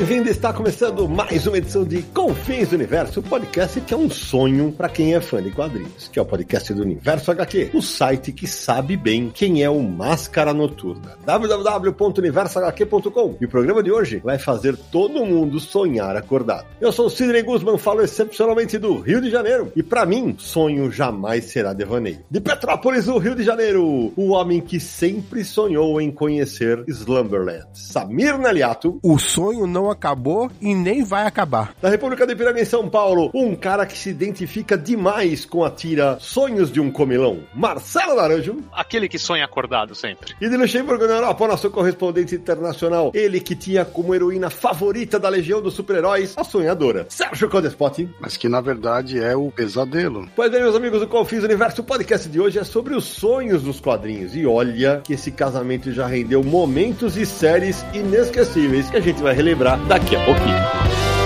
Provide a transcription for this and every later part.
Bem-vindo! Está começando mais uma edição de Confins do Universo, o podcast que é um sonho para quem é fã de quadrinhos, que é o podcast do Universo HQ, o site que sabe bem quem é o Máscara Noturna. www.universohq.com. E o programa de hoje vai fazer todo mundo sonhar acordado. Eu sou o Sidney Guzman, falo excepcionalmente do Rio de Janeiro, e para mim, sonho jamais será devaneio. De Petrópolis, no Rio de Janeiro, o homem que sempre sonhou em conhecer Slumberland, Samir Naliato. O sonho não acabou e nem vai acabar. Da República de Piranga em São Paulo, um cara que se identifica demais com a tira Sonhos de um Comilão, Marcelo Naranjo. Aquele que sonha acordado sempre. E de Luxemburgo, na Europa, nosso correspondente internacional, ele que tinha como heroína favorita da Legião dos Super-Heróis, a sonhadora, Sérgio Codespot. Mas que na verdade é o pesadelo. Pois bem, meus amigos do Confis Universo, o podcast de hoje é sobre os sonhos dos quadrinhos. E olha que esse casamento já rendeu momentos e séries inesquecíveis que a gente vai relembrar daqui a pouquinho.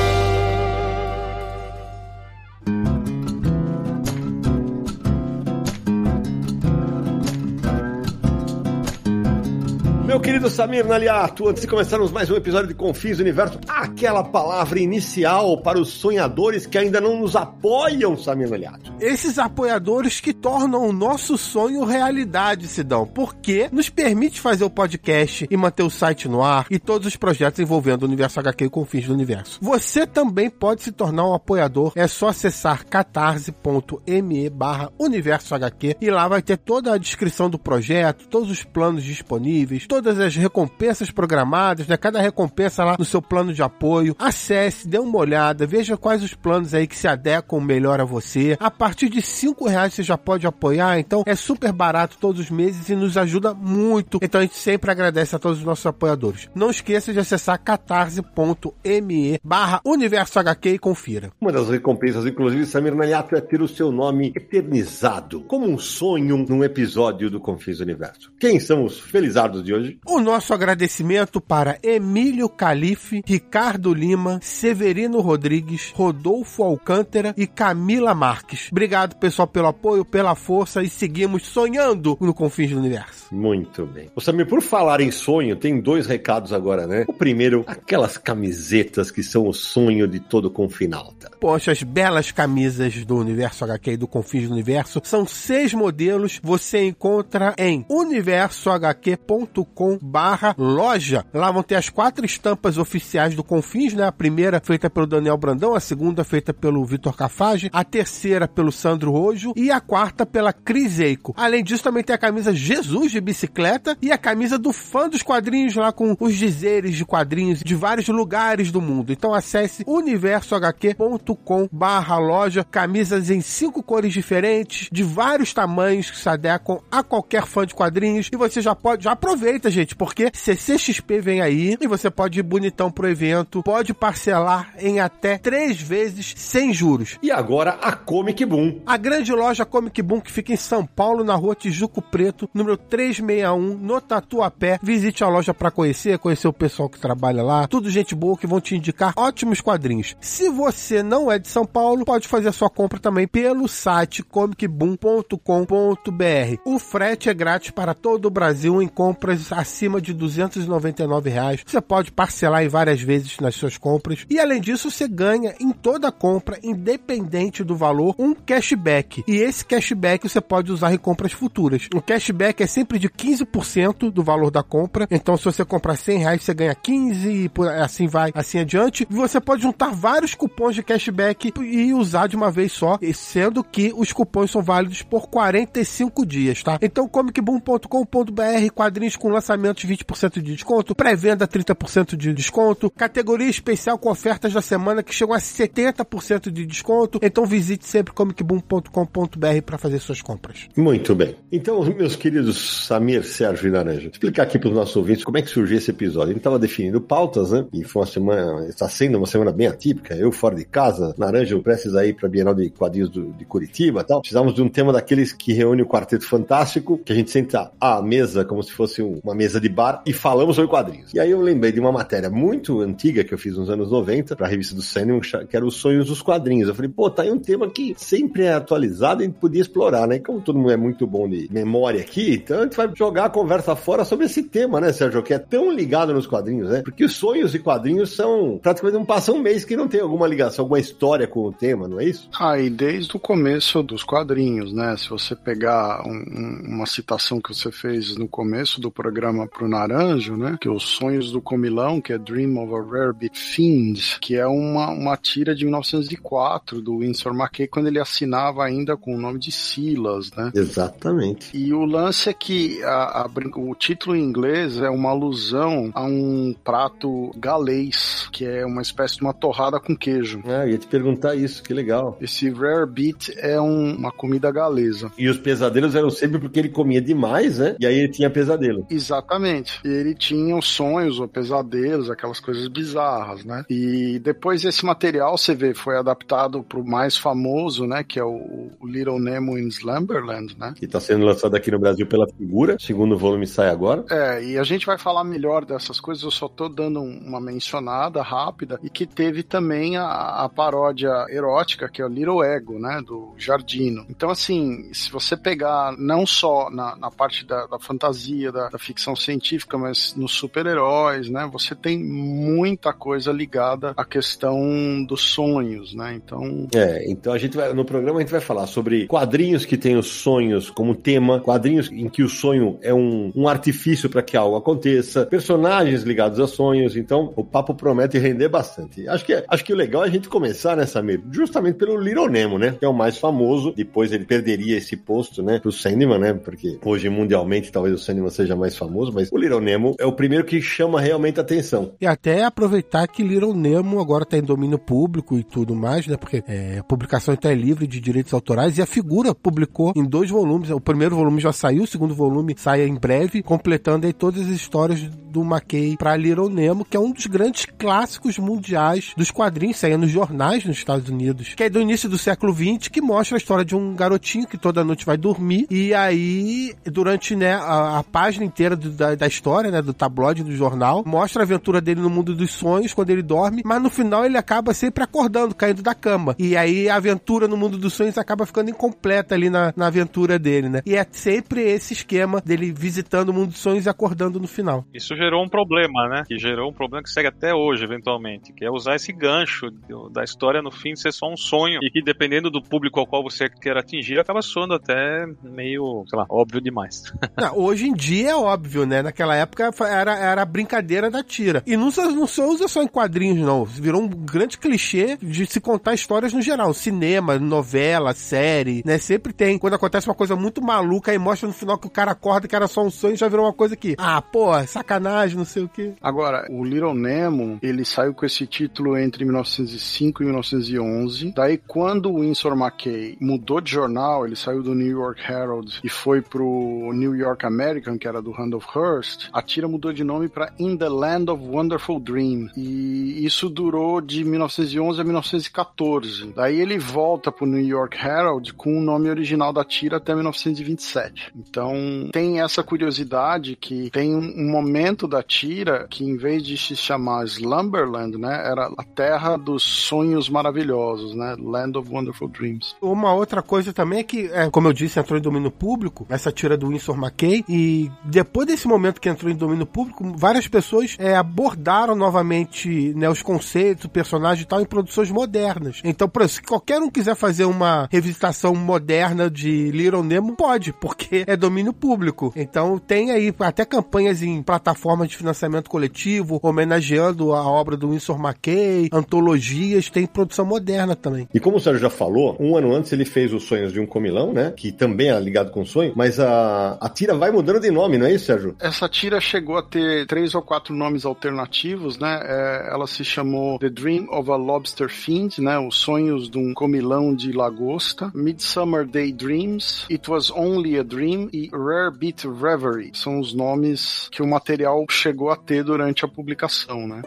Meu querido Samir Naliato, antes de começarmos mais um episódio de Confins do Universo, aquela palavra inicial para os sonhadores que ainda não nos apoiam, Samir Naliato. Esses apoiadores que tornam o nosso sonho realidade, Sidão, porque nos permite fazer o podcast e manter o site no ar e todos os projetos envolvendo o Universo HQ e Confins do Universo. Você também pode se tornar um apoiador, é só acessar catarse.me barra Universo HQ e lá vai ter toda a descrição do projeto, todos os planos disponíveis, todas as recompensas programadas, né? Cada recompensa lá no seu plano de apoio. Acesse, dê uma olhada, veja quais os planos aí que se adequam melhor a você. A partir de cinco reais você já pode apoiar, então é super barato todos os meses e nos ajuda muito. Então a gente sempre agradece a todos os nossos apoiadores. Não esqueça de acessar catarse.me barra Universo HQ e confira. Uma das recompensas, inclusive, Samir Naliato, é ter o seu nome eternizado, como um sonho num episódio do Confis Universo. Quem são os felizardos de hoje? O nosso agradecimento para Emílio Calife, Ricardo Lima, Severino Rodrigues, Rodolfo Alcântara e Camila Marques. Obrigado, pessoal, pelo apoio, pela força e seguimos sonhando no Confins do Universo. Muito bem. Ô Samir, por falar em sonho, tem dois recados agora, né? O primeiro, aquelas camisetas que são o sonho de todo confinalta. Poxa, as belas camisas do Universo HQ e do Confins do Universo são seis modelos. Você encontra em universohq.com barra loja. Lá vão ter as quatro estampas oficiais do Confins, né? A primeira feita pelo Daniel Brandão, a segunda feita pelo Vitor Cafage, a terceira pelo Sandro Rojo e a quarta pela Cris Eico. Além disso, também tem a camisa Jesus de bicicleta e a camisa do fã dos quadrinhos lá com os dizeres de quadrinhos de vários lugares do mundo. Então acesse universohq.com barra loja, camisas em cinco cores diferentes, de vários tamanhos que se adequam a qualquer fã de quadrinhos e você já pode, já aproveita, gente, porque CCXP vem aí e você pode ir bonitão pro evento, pode parcelar em até três vezes sem juros. E agora a Comic Boom. A grande loja Comic Boom que fica em São Paulo, na rua Tijuco Preto, número 361, no Tatuapé. Visite a loja para conhecer, conhecer o pessoal que trabalha lá. Tudo gente boa que vão te indicar ótimos quadrinhos. Se você não é de São Paulo, pode fazer a sua compra também pelo site comicboom.com.br. O frete é grátis para todo o Brasil em compras acima de 299 reais. Você pode parcelar em várias vezes nas suas compras. E além disso, você ganha em toda compra, independente do valor, um cashback. E esse cashback você pode usar em compras futuras. O cashback é sempre de 15% do valor da compra. Então, se você comprar 100 reais, você ganha 15 e por assim vai, assim adiante. E você pode juntar vários cupons de cashback e usar de uma vez só, sendo que os cupons são válidos por 45 dias, tá? Então, comicboom.com.br, quadrinhos com lançamentos 20% de desconto, pré-venda 30% de desconto, categoria especial com ofertas da semana que chegam a 70% de desconto. Então visite sempre comicboom.com.br para fazer suas compras. Muito bem. Então, meus queridos Samir, Sérgio e Naranja, explicar aqui para os nossos ouvintes como é que surgiu esse episódio. A gente estava definindo pautas, né? E foi uma semana, está sendo uma semana bem atípica. Eu fora de casa, Naranja prestes aí para Bienal de Quadrinhos do, de Curitiba e tal. Precisávamos de um tema daqueles que reúne o Quarteto Fantástico, que a gente senta à mesa como se fosse uma mesa de bar e falamos sobre quadrinhos. E aí eu lembrei de uma matéria muito antiga que eu fiz nos anos 90 para a revista do Sênior, que era os sonhos dos quadrinhos. Eu falei, pô, tá aí um tema que sempre é atualizado e a gente podia explorar, né? Como todo mundo é muito bom de memória aqui, então a gente vai jogar a conversa fora sobre esse tema, né, Sérgio? Que é tão ligado nos quadrinhos, né? Porque os sonhos e quadrinhos são praticamente não passa um mês que não tem alguma ligação, alguma história com o tema, não é isso? Ah, e desde o começo dos quadrinhos, né? Se você pegar um, uma citação que você fez no começo do programa pro Naranjo, né? Que é os sonhos do comilão, que é Dream of a Rare Bit Fiend, que é uma, uma tira de 1904 do Winsor McKay, quando ele assinava ainda com o nome de Silas, né? Exatamente. E o lance é que a, a, o título em inglês é uma alusão a um prato galês, que é uma espécie de uma torrada com queijo. Ah, ia te perguntar isso, que legal. Esse rare beet é um, uma comida galesa. E os pesadelos eram sempre porque ele comia demais, né? E aí ele tinha pesadelo. Exatamente. E ele tinha os sonhos ou pesadelos, aquelas coisas bizarras, né? E depois esse material, você vê, foi adaptado pro mais famoso, né? Que é o, o Little Nemo in Slumberland, né? Que tá sendo lançado aqui no Brasil pela Figura. O segundo volume sai agora. É, e a gente vai falar melhor dessas coisas, eu só tô dando uma mencionada rápida. E que teve também a, a paródia erótica, que é o Little Ego, né? Do Jardino. Então, assim, se você pegar não só na, na parte da, da fantasia, da, da, ficção científica, mas nos super-heróis, né? Você tem muita coisa ligada à questão dos sonhos, né? Então. É, então a gente vai, no programa a gente vai falar sobre quadrinhos que têm os sonhos como tema, quadrinhos em que o sonho é um, um artifício para que algo aconteça, personagens ligados a sonhos. Então, o papo promete render bastante. Acho que, acho que o legal é a gente começar, né, Samir? Justamente pelo Little Nemo, né? Que é o mais famoso. Depois ele perderia esse posto, né, pro Sandman, né? Porque hoje mundialmente talvez o Sandman seja mais famoso, mas o Little Nemo é o primeiro que chama realmente a atenção. E até aproveitar que Little Nemo agora tá em domínio público e tudo mais, né? Porque é, a publicação é livre de direitos autorais e a figura publicou em dois volumes. O primeiro volume já saiu, o segundo volume sai em breve, completando aí todas as histórias do McKay para Little Nemo, que é um dos grandes clássicos mundiais dos quadrinhos, saía nos jornais nos Estados Unidos, que é do início do século XX, que mostra a história de um garotinho que toda noite vai dormir e aí, durante né, a, a página inteira do, da, da, história, né, do tabloide do jornal, mostra a aventura dele no mundo dos sonhos quando ele dorme, mas no final ele acaba sempre acordando, caindo da cama. E aí a aventura no mundo dos sonhos acaba ficando incompleta ali na, na aventura dele, né? E é sempre esse esquema dele visitando o mundo dos sonhos e acordando no final. Isso gerou um problema, né? Que gerou um problema que segue até hoje, eventualmente, que é usar esse gancho da história no fim ser só um sonho e que dependendo do público ao qual você quer atingir, acaba soando até meio, sei lá, óbvio demais. Não, hoje em dia é óbvio, né? Naquela época era, era a brincadeira da tira. E não, não se usa só em quadrinhos, não. Virou um grande clichê de se contar histórias no geral. Cinema, novela, série, né? Sempre tem. Quando acontece uma coisa muito maluca e mostra no final que o cara acorda que era só um sonho, já virou uma coisa que, ah, pô, sacanagem, não sei o quê. Agora, o Little Nemo, ele saiu com esse título entre 1905 e 1911. Daí, quando o Winsor McKay mudou de jornal, ele saiu do New York Herald e foi pro New York American, que era do Randolph Hearst, a tira mudou de nome para In the Land of Wonderful Dream. E isso durou de 1911 a 1914. Daí ele volta pro New York Herald com o nome original da tira até 1927. Então tem essa curiosidade que tem um momento da tira que em vez de se chamar Slumberland, né, era a terra dos sonhos maravilhosos, né, Land of Wonderful Dreams. Uma outra coisa também é que, é, como eu disse, entrou em domínio público, essa tira do Winsor McKay, e depois desse momento que entrou em domínio público, várias pessoas é, abordaram novamente né, os conceitos, o personagem e tal, em produções modernas. Então, por isso, se qualquer um quiser fazer uma revisitação moderna de Little Nemo, pode, porque é domínio público. Então, tem aí até campanhas em plataformas de financiamento coletivo, homenageando a obra do Winsor McKay, antologias, tem produção moderna também. E como o Sérgio já falou, um ano antes ele fez Os Sonhos de um Comilão, né? Que também é ligado com sonho, mas a, a tira vai mudando de nome, não é isso, Sérgio? Essa tira chegou a ter três ou quatro nomes alternativos, né? É, ela se chamou The Dream of a Lobster Fiend, né? Os Sonhos de um Comilão de Lagosta, Midsummer Day Dreams, It Was Only a Dream e Rare Beat Reverie. São os nomes que o material chegou a ter durante a publicação, né?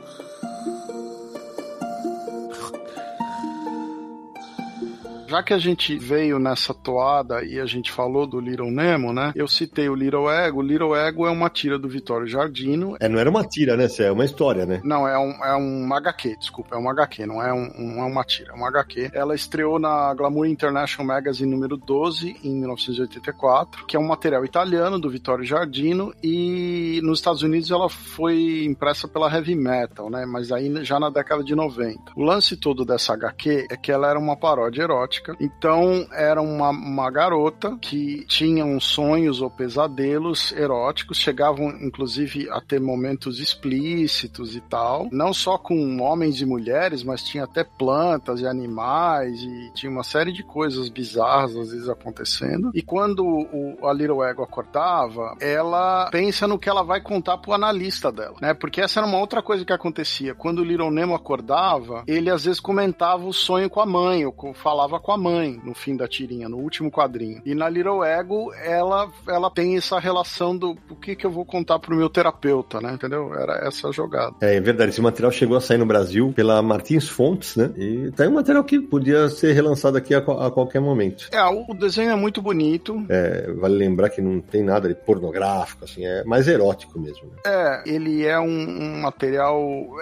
Já que a gente veio nessa toada e a gente falou do Little Nemo, né? Eu citei o Little Ego. O Little Ego é uma tira do Vitório Jardino. É, não era uma tira, né? É uma história, né? Não, é um, é um HQ, desculpa, é um HQ, não é, um, não é uma tira, é um HQ. Ela estreou na Glamour International Magazine número 12, em 1984, que é um material italiano do Vitório Jardino, e nos Estados Unidos ela foi impressa pela Heavy Metal, né? Mas aí já na década de 90. O lance todo dessa HQ é que ela era uma paródia erótica então, era uma, uma garota que tinha uns sonhos ou pesadelos eróticos, chegavam inclusive a ter momentos explícitos e tal. Não só com homens e mulheres, mas tinha até plantas e animais e tinha uma série de coisas bizarras às vezes acontecendo. E quando o, a Little Ego acordava, ela pensa no que ela vai contar pro analista dela, né? Porque essa era uma outra coisa que acontecia. Quando o Little Nemo acordava, ele às vezes comentava o sonho com a mãe, ou falava com a mãe no fim da tirinha, no último quadrinho. E na Little Ego, ela, ela tem essa relação do o que, que eu vou contar pro meu terapeuta, né? Entendeu? Era essa jogada. É, é verdade. Esse material chegou a sair no Brasil pela Martins Fontes, né? E tá aí um material que podia ser relançado aqui a, a qualquer momento. É, o desenho é muito bonito. É, vale lembrar que não tem nada de pornográfico, assim, é mais erótico mesmo. Né? É, ele é um, um material.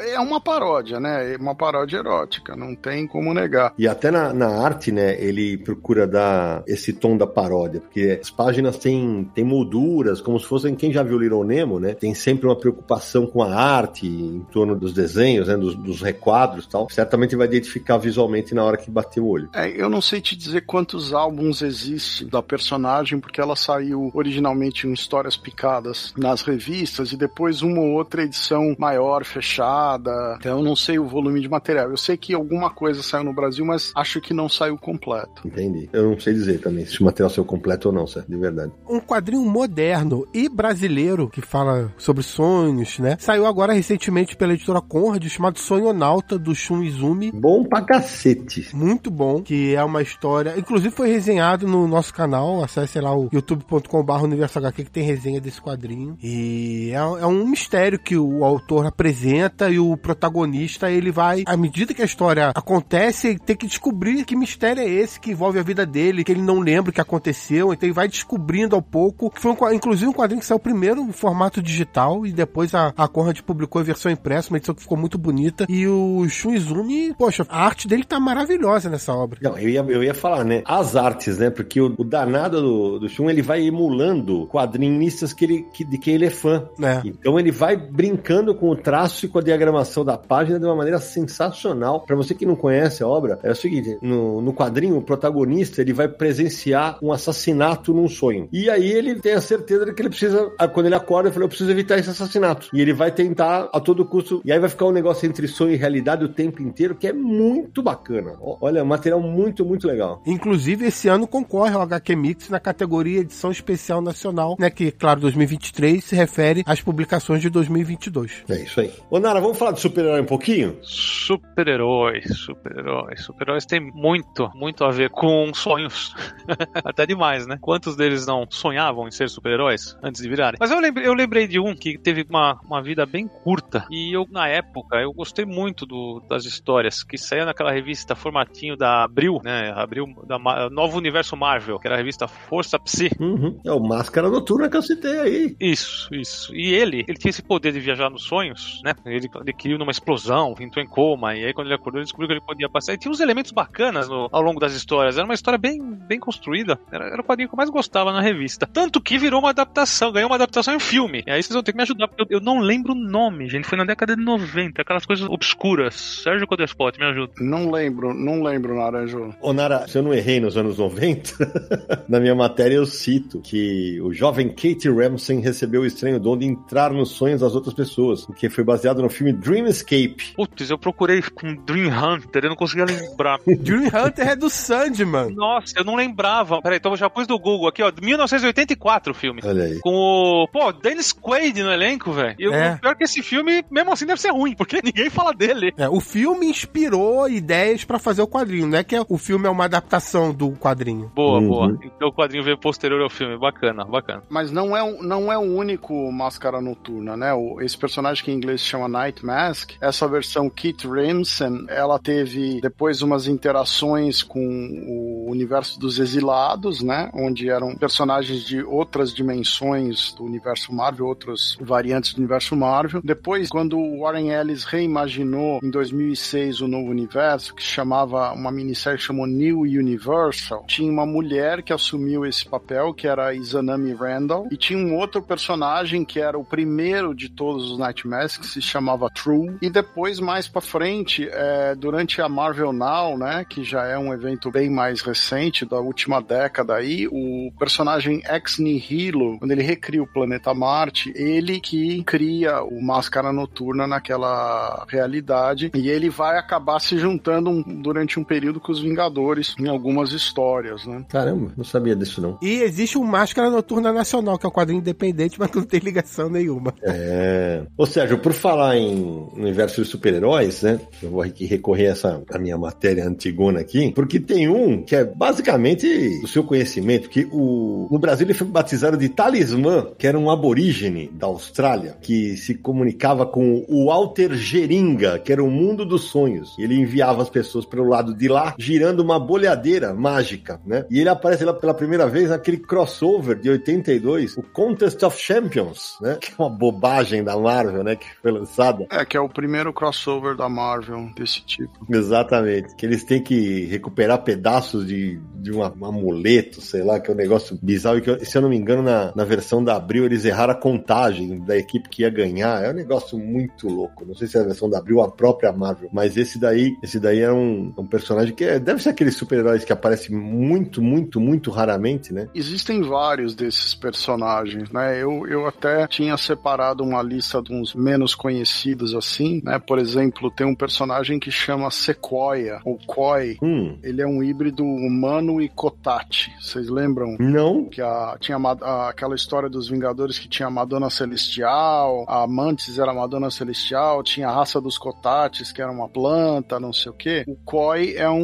É uma paródia, né? É uma paródia erótica, não tem como negar. E até na, na arte, né, ele procura dar esse tom da paródia, porque as páginas têm, têm molduras, como se fossem quem já viu Little Nemo, né? Tem sempre uma preocupação com a arte em torno dos desenhos, né, dos, dos requadros e tal. Certamente vai identificar visualmente na hora que bater o olho. É, eu não sei te dizer quantos álbuns existem da personagem, porque ela saiu originalmente em histórias picadas nas revistas e depois uma ou outra edição maior, fechada. Então eu não sei o volume de material. Eu sei que alguma coisa saiu no Brasil, mas acho que não saiu completo. Entendi. Eu não sei dizer também se o material saiu completo ou não, certo? De verdade. Um quadrinho moderno e brasileiro que fala sobre sonhos, né? Saiu agora recentemente pela editora Conrad, chamado Sonhonauta, do Shun Izumi. Bom pra cacete. Muito bom, que é uma história. Inclusive foi resenhado no nosso canal. Acesse lá o youtube.com.br Universo HQ que tem resenha desse quadrinho. E é, é um mistério que o autor apresenta e o protagonista ele vai, à medida que a história acontece, tem que descobrir que mistério é esse que envolve a vida dele, que ele não lembra o que aconteceu, então ele vai descobrindo ao pouco. Que foi um, inclusive um quadrinho que saiu primeiro em formato digital e depois a, a Conrad publicou a versão impressa, uma edição que ficou muito bonita. E o Shun Izumi, poxa, a arte dele tá maravilhosa nessa obra. Não, eu ia, eu ia falar, né? As artes, né? Porque o, o danado do, do Shun, ele vai emulando quadrinistas que ele, que, de quem ele é fã. É. Então ele vai brincando com o traço e com a diagramação da página de uma maneira sensacional. Para você que não conhece a obra, é o seguinte: no, no quadrinho, o protagonista ele vai presenciar um assassinato num sonho. E aí ele tem a certeza de que ele precisa, quando ele acorda, ele fala, eu preciso evitar esse assassinato. E ele vai tentar a todo custo. E aí vai ficar um negócio entre sonho e realidade o tempo inteiro, que é muito bacana. Olha, material muito, muito legal. Inclusive, esse ano concorre ao HQ Mix na categoria Edição Especial Nacional, né? Que, claro, 2023 se refere às publicações de 2022. É isso aí. Ô, Nara, vamos falar de super-herói um pouquinho? Super-heróis, super-heróis. Super-heróis tem muito, muito a ver com sonhos. Até demais, né? Quantos deles não sonhavam em ser super-heróis antes de virarem? Mas eu lembrei, eu lembrei de um que teve uma, uma vida bem curta. E eu, na época, eu gostei muito do, das histórias que saía naquela revista formatinho da Abril, né? Abril, da Novo Universo Marvel, que era a revista Força Psi. Uhum. É o Máscara Noturna que eu citei aí. Isso, isso. E ele, ele tinha esse poder de viajar nos sonhos, né? Ele adquiriu numa explosão, entrou em coma, e aí quando ele acordou, ele descobriu que ele podia passar. E tinha uns elementos bacanas no, ao longo das histórias. Era uma história bem, bem construída. Era, era o quadrinho que eu mais gostava na revista. Tanto que virou uma adaptação, ganhou uma adaptação em filme. E aí vocês vão ter que me ajudar, porque eu, eu não lembro o nome, gente. Foi na década de 90, aquelas coisas obscuras. Sérgio Codespot, me ajuda. Não lembro, não lembro, Naranjo. Ô, Nara, se eu não errei nos anos 90, na minha matéria eu cito que o jovem Kate Ramsey recebeu o estranho dom de entrar nos sonhos das outras pessoas, o que foi baseado no filme Dreamscape. Putz, eu procurei com Dream Hunter, eu não conseguia lembrar. Dream Hunter poder é do Sandman. Nossa, eu não lembrava. Peraí, então eu já pus do Google aqui, ó. 1984 o filme. Olha aí. Com o. Pô, Dennis Quaid no elenco, velho. E É. o pior é que esse filme, mesmo assim, deve ser ruim, porque ninguém fala dele. É, o filme inspirou ideias pra fazer o quadrinho, não é que o filme é uma adaptação do quadrinho. Boa, Uhum. boa. Então o quadrinho veio posterior ao filme. Bacana, bacana. Mas não é, não é o único Máscara Noturna, né? O- esse personagem que em inglês se chama Night Mask, essa versão Kit Remsen, ela teve depois umas interações com o universo dos exilados, né? Onde eram personagens de outras dimensões do universo Marvel, outras variantes do universo Marvel. Depois, quando o Warren Ellis reimaginou em 2006 o novo universo, que chamava uma minissérie chamou New Universal, tinha uma mulher que assumiu esse papel, que era a Izanami Randall, e tinha um outro personagem que era o primeiro de todos os Night Masks, que se chamava True. E depois, mais pra frente, é, durante a Marvel Now, né, que já é um evento bem mais recente, da última década aí, o personagem Ex Nihilo, quando ele recria o planeta Marte, ele que cria o Máscara Noturna naquela realidade, e ele vai acabar se juntando um- durante um período com os Vingadores em algumas histórias, né? Caramba, não sabia disso não. E existe um Máscara Noturna Nacional, que é um quadrinho independente, mas que não tem ligação nenhuma. É. Ô Sérgio, por falar em universo de super-heróis, né? Eu vou aqui recorrer a essa a minha matéria antigona aqui, porque tem um que é basicamente do seu conhecimento, que o no Brasil ele foi batizado de Talismã, que era um aborígene da Austrália, que se comunicava com o Walter Geringa, que era o mundo dos sonhos. Ele enviava as pessoas pelo lado de lá, girando uma bolhadeira mágica, né? E ele aparece lá pela primeira vez naquele crossover de 82, o Contest of Champions, né? Que é uma bobagem da Marvel, né? Que foi lançada. É, que é o primeiro crossover da Marvel desse tipo. Exatamente. Que eles têm que recuperar pedaços de, de um amuleto, sei lá, que é um negócio bizarro. E que, se eu não me engano, na, na versão da Abril, eles erraram a contagem da equipe que ia ganhar. É um negócio muito louco. Não sei se é a versão da Abril ou a própria Marvel. Mas esse daí, esse daí é um, um personagem que é- deve ser aqueles super-heróis que aparecem muito, muito, muito raramente, né? Existem vários desses personagens, né? Eu, eu até tinha separado uma lista de uns menos conhecidos assim, né? Por exemplo, tem um personagem que chama Sequoia, ou Koi. Hum, Ele é um híbrido humano e Kotachi. Vocês lembram? não. Que a, tinha a aquela história dos Vingadores que tinha a Madonna Celestial, a Mantis era a Madonna Celestial, tinha a raça dos Kotatis, que era uma planta, não sei o quê. O Koi é um,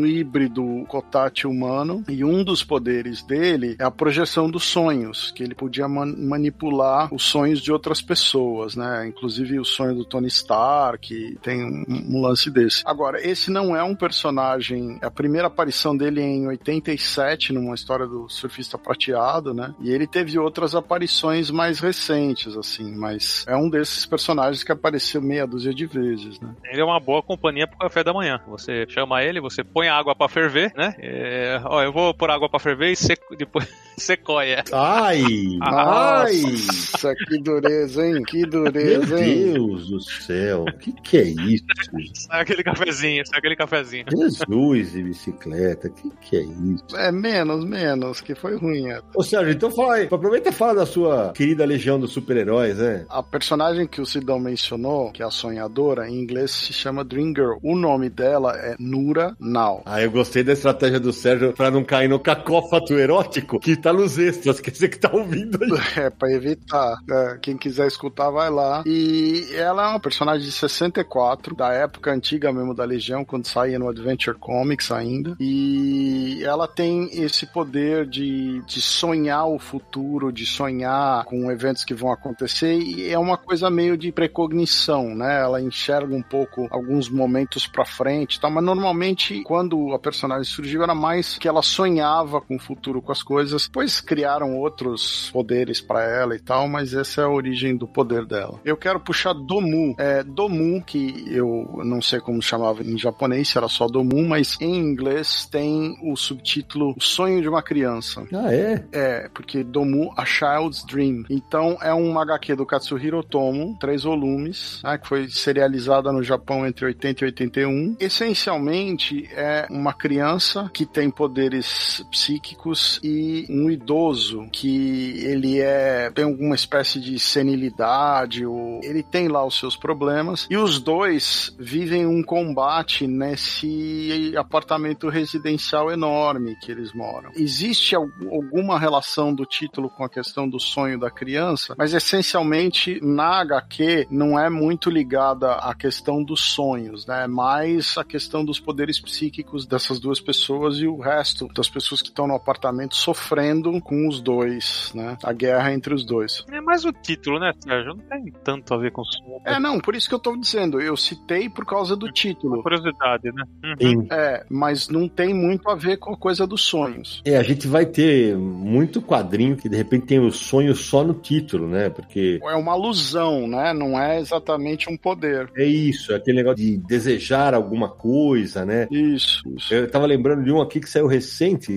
um híbrido Kotati humano e um dos poderes dele é a projeção dos sonhos, que ele podia man- manipular os sonhos de outras pessoas, né? Inclusive o sonho do Tony Stark, que tem um, um lance desse. Agora, esse não é um personagem. A primeira aparição dele é em 87, numa história do surfista prateado, né? E ele teve outras aparições mais recentes, assim, mas é um desses personagens que apareceu meia dúzia de vezes, né? Ele é uma boa companhia pro café da manhã. Você chama ele, você põe a água pra ferver, né? É, ó, eu vou pôr água pra ferver e seco, depois secoia. Ai! ai! Nossa, que dureza, hein? Que Meu dureza, hein? Deus do céu, o que, que é isso? Sai aquele cafezinho, sai aquele cafezinho. Jesus de bicicleta, o que, que é isso? É menos, menos, que foi ruim. é. Ô Sérgio, então fala aí, aproveita e fala da sua querida legião dos super-heróis, né? A personagem que o Sidão mencionou, que é a sonhadora, em inglês se chama Dream Girl. O nome dela é Nura Now. Ah, eu gostei da estratégia do Sérgio pra não cair no cacófato erótico que tá nos extras, quer dizer que tá ouvindo aí. É, pra evitar. É, quem quiser escutar, vai lá. E ela é uma personagem de 64, da época antiga mesmo da Legião, quando saía no Adventure Comics ainda. E ela tem esse poder de, de sonhar o futuro, de sonhar com eventos que vão acontecer. E é uma coisa meio de precognição, né? Ela enxerga um pouco alguns momentos pra frente tal, mas normalmente quando a personagem surgiu era mais que ela sonhava com o futuro, com as coisas. Depois criaram outros poderes pra ela e tal, mas essa é a origem do poder dela. Eu quero puxar Domu. É, Domu, que eu não sei como chamava em japonês, era só Domu, mas em inglês têm o subtítulo O Sonho de uma Criança. Ah, é? É, porque Domu A Child's Dream. Então é um HQ do Katsuhiro Otomo, três volumes, né, que foi serializada no Japão entre 80 e 81. Essencialmente é uma criança que tem poderes psíquicos e um idoso que ele é tem alguma espécie de senilidade, ou ele tem lá os seus problemas e os dois vivem um combate nesse apartamento residencial enorme que eles moram. Existe alguma relação do título com a questão do sonho da criança, mas essencialmente na HQ não é muito ligada à questão dos sonhos, né? É mais a questão dos poderes psíquicos dessas duas pessoas e o resto das pessoas que estão no apartamento sofrendo com os dois, né? A guerra entre os dois. É mais o título, né, Sérgio? Não tem tanto a ver com o sonho. É, não, por isso que eu tô dizendo, eu citei por causa do título. Uma curiosidade, né? Uhum. É, mas não tem muito a ver com a coisa dos sonhos. É, a gente vai ter muito quadrinho que de repente tem o sonho só no título, né? Porque. É uma alusão, né? Não é exatamente um poder. É isso, é aquele negócio de desejar alguma coisa, né? Isso, isso. Eu tava lembrando de um aqui que saiu recente,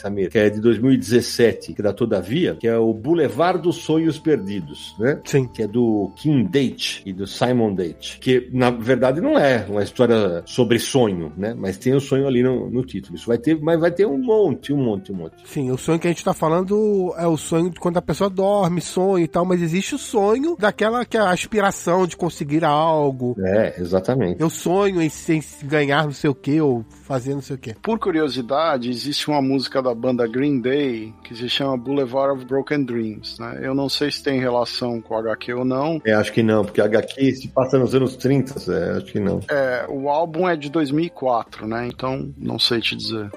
Samir, que é de 2017, que é da Todavia, que é o Boulevard dos Sonhos Perdidos, né? Sim. Que é do Kim Date e do Simon Date. Que, na verdade, não é uma história sobre sonho, né? Mas tem o sonho ali no, no título. Isso vai ter, mas vai ter um monte, um monte, um monte. Sim, o sonho que a gente tá falando é o sonho de quando a pessoa dorme, sonha e tal, mas existe o sonho daquela que é a aspiração de conseguir algo. É, exatamente. Eu sonho em, em ganhar não sei o que, ou fazer não sei o que. Por curiosidade, existe uma música da banda Green Day que se chama Boulevard of Broken Dreams, né? Eu não sei se tem relação com o HQ ou não. É, acho que não, porque a HQ se passa nos anos 30, é, acho que não. É, o álbum é de 2004, né? Então, não sei te dizer.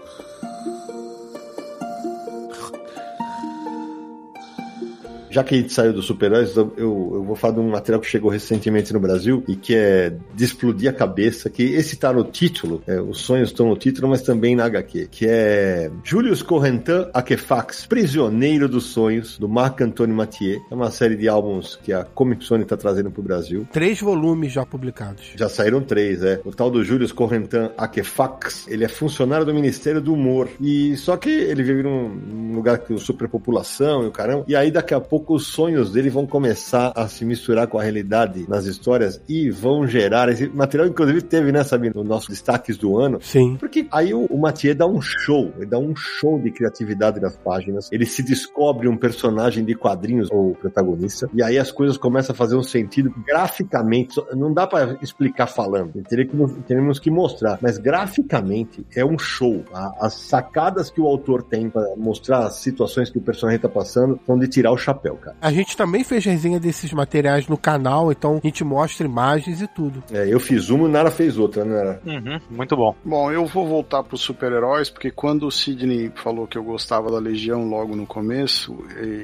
Já que a gente saiu dos super-heróis, eu, eu vou falar de um material que chegou recentemente no Brasil e que é de explodir a cabeça, que esse tá no título, é, os sonhos estão no título, mas também na HQ, que é Julius Correntin Akefax, Prisioneiro dos Sonhos, do Marc Antoine Mathieu. É uma série de álbuns que a Comic Zone tá trazendo pro Brasil. Três volumes já publicados. Já saíram três, é. O tal do Julius Correntin Akefax, ele é funcionário do Ministério do Humor. E só que ele vive num, num lugar com superpopulação e o caramba. E aí daqui a pouco os sonhos dele vão começar a se misturar com a realidade nas histórias e vão gerar. Esse material, inclusive, teve, né, sabe, nos nossos destaques do ano. Sim. Porque aí o, o Mathieu dá um show, ele dá um show de criatividade nas páginas. Ele se descobre um personagem de quadrinhos, ou protagonista, e aí as coisas começam a fazer um sentido graficamente. Não dá para explicar falando, teria que, teremos que mostrar, mas graficamente é um show. As sacadas que o autor tem para mostrar as situações que o personagem tá passando são de tirar o chapéu cara. A gente também fez resenha desses materiais no canal, então a gente mostra imagens e tudo. É, eu fiz uma e o Nara fez outra, né, Nara? Uhum, muito bom. Bom, eu vou voltar para os super-heróis, porque quando o Sidney falou que eu gostava da Legião logo no começo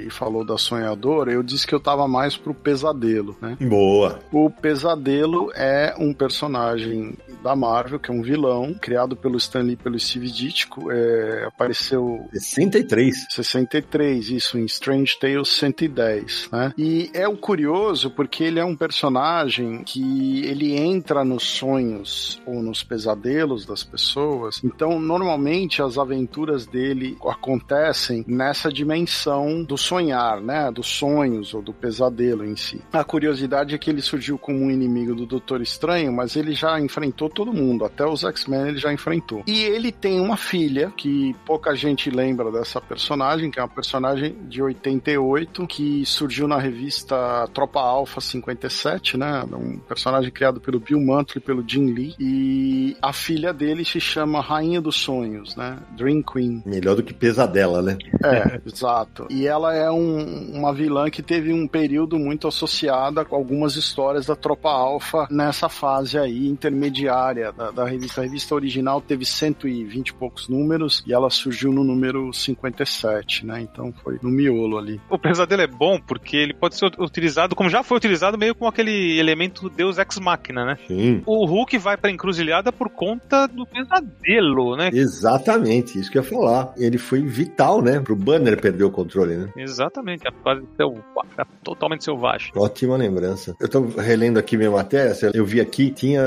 e falou da Sonhadora, eu disse que eu tava mais pro Pesadelo, né? Boa. O Pesadelo é um personagem da Marvel, que é um vilão, criado pelo Stan Lee e pelo Steve Ditko, é, apareceu... 63. 63, isso, em Strange Tales 110, né? E é o curioso porque ele é um personagem que ele entra nos sonhos ou nos pesadelos das pessoas. Então, normalmente as aventuras dele acontecem nessa dimensão do sonhar, né? Dos sonhos ou do pesadelo em si. A curiosidade é que ele surgiu como um inimigo do Doutor Estranho, mas ele já enfrentou todo mundo, até os X-Men ele já enfrentou. E ele tem uma filha que pouca gente lembra dessa personagem, que é uma personagem de 88 que surgiu na revista Tropa Alpha 57, né? Um personagem criado pelo Bill Mantlo e pelo Jim Lee. E a filha dele se chama Rainha dos Sonhos, né? Dream Queen. Melhor do que Pesadela, né? É, exato. E ela é um, uma vilã que teve um período muito associada com algumas histórias da Tropa Alpha nessa fase aí intermediária da, da revista. A revista original teve 120 e poucos números e ela surgiu no número 57, né? Então foi no miolo ali. O Pesadelo é bom porque ele pode ser utilizado, como já foi utilizado, meio com aquele elemento Deus Ex Machina, né? Sim. O Hulk vai pra encruzilhada por conta do pesadelo, né? Exatamente, isso que eu ia falar. Ele foi vital, né? Pro Banner perder o controle, né? Exatamente, a fase totalmente selvagem. Ótima lembrança. Eu tô relendo aqui minha matéria, eu vi aqui, tinha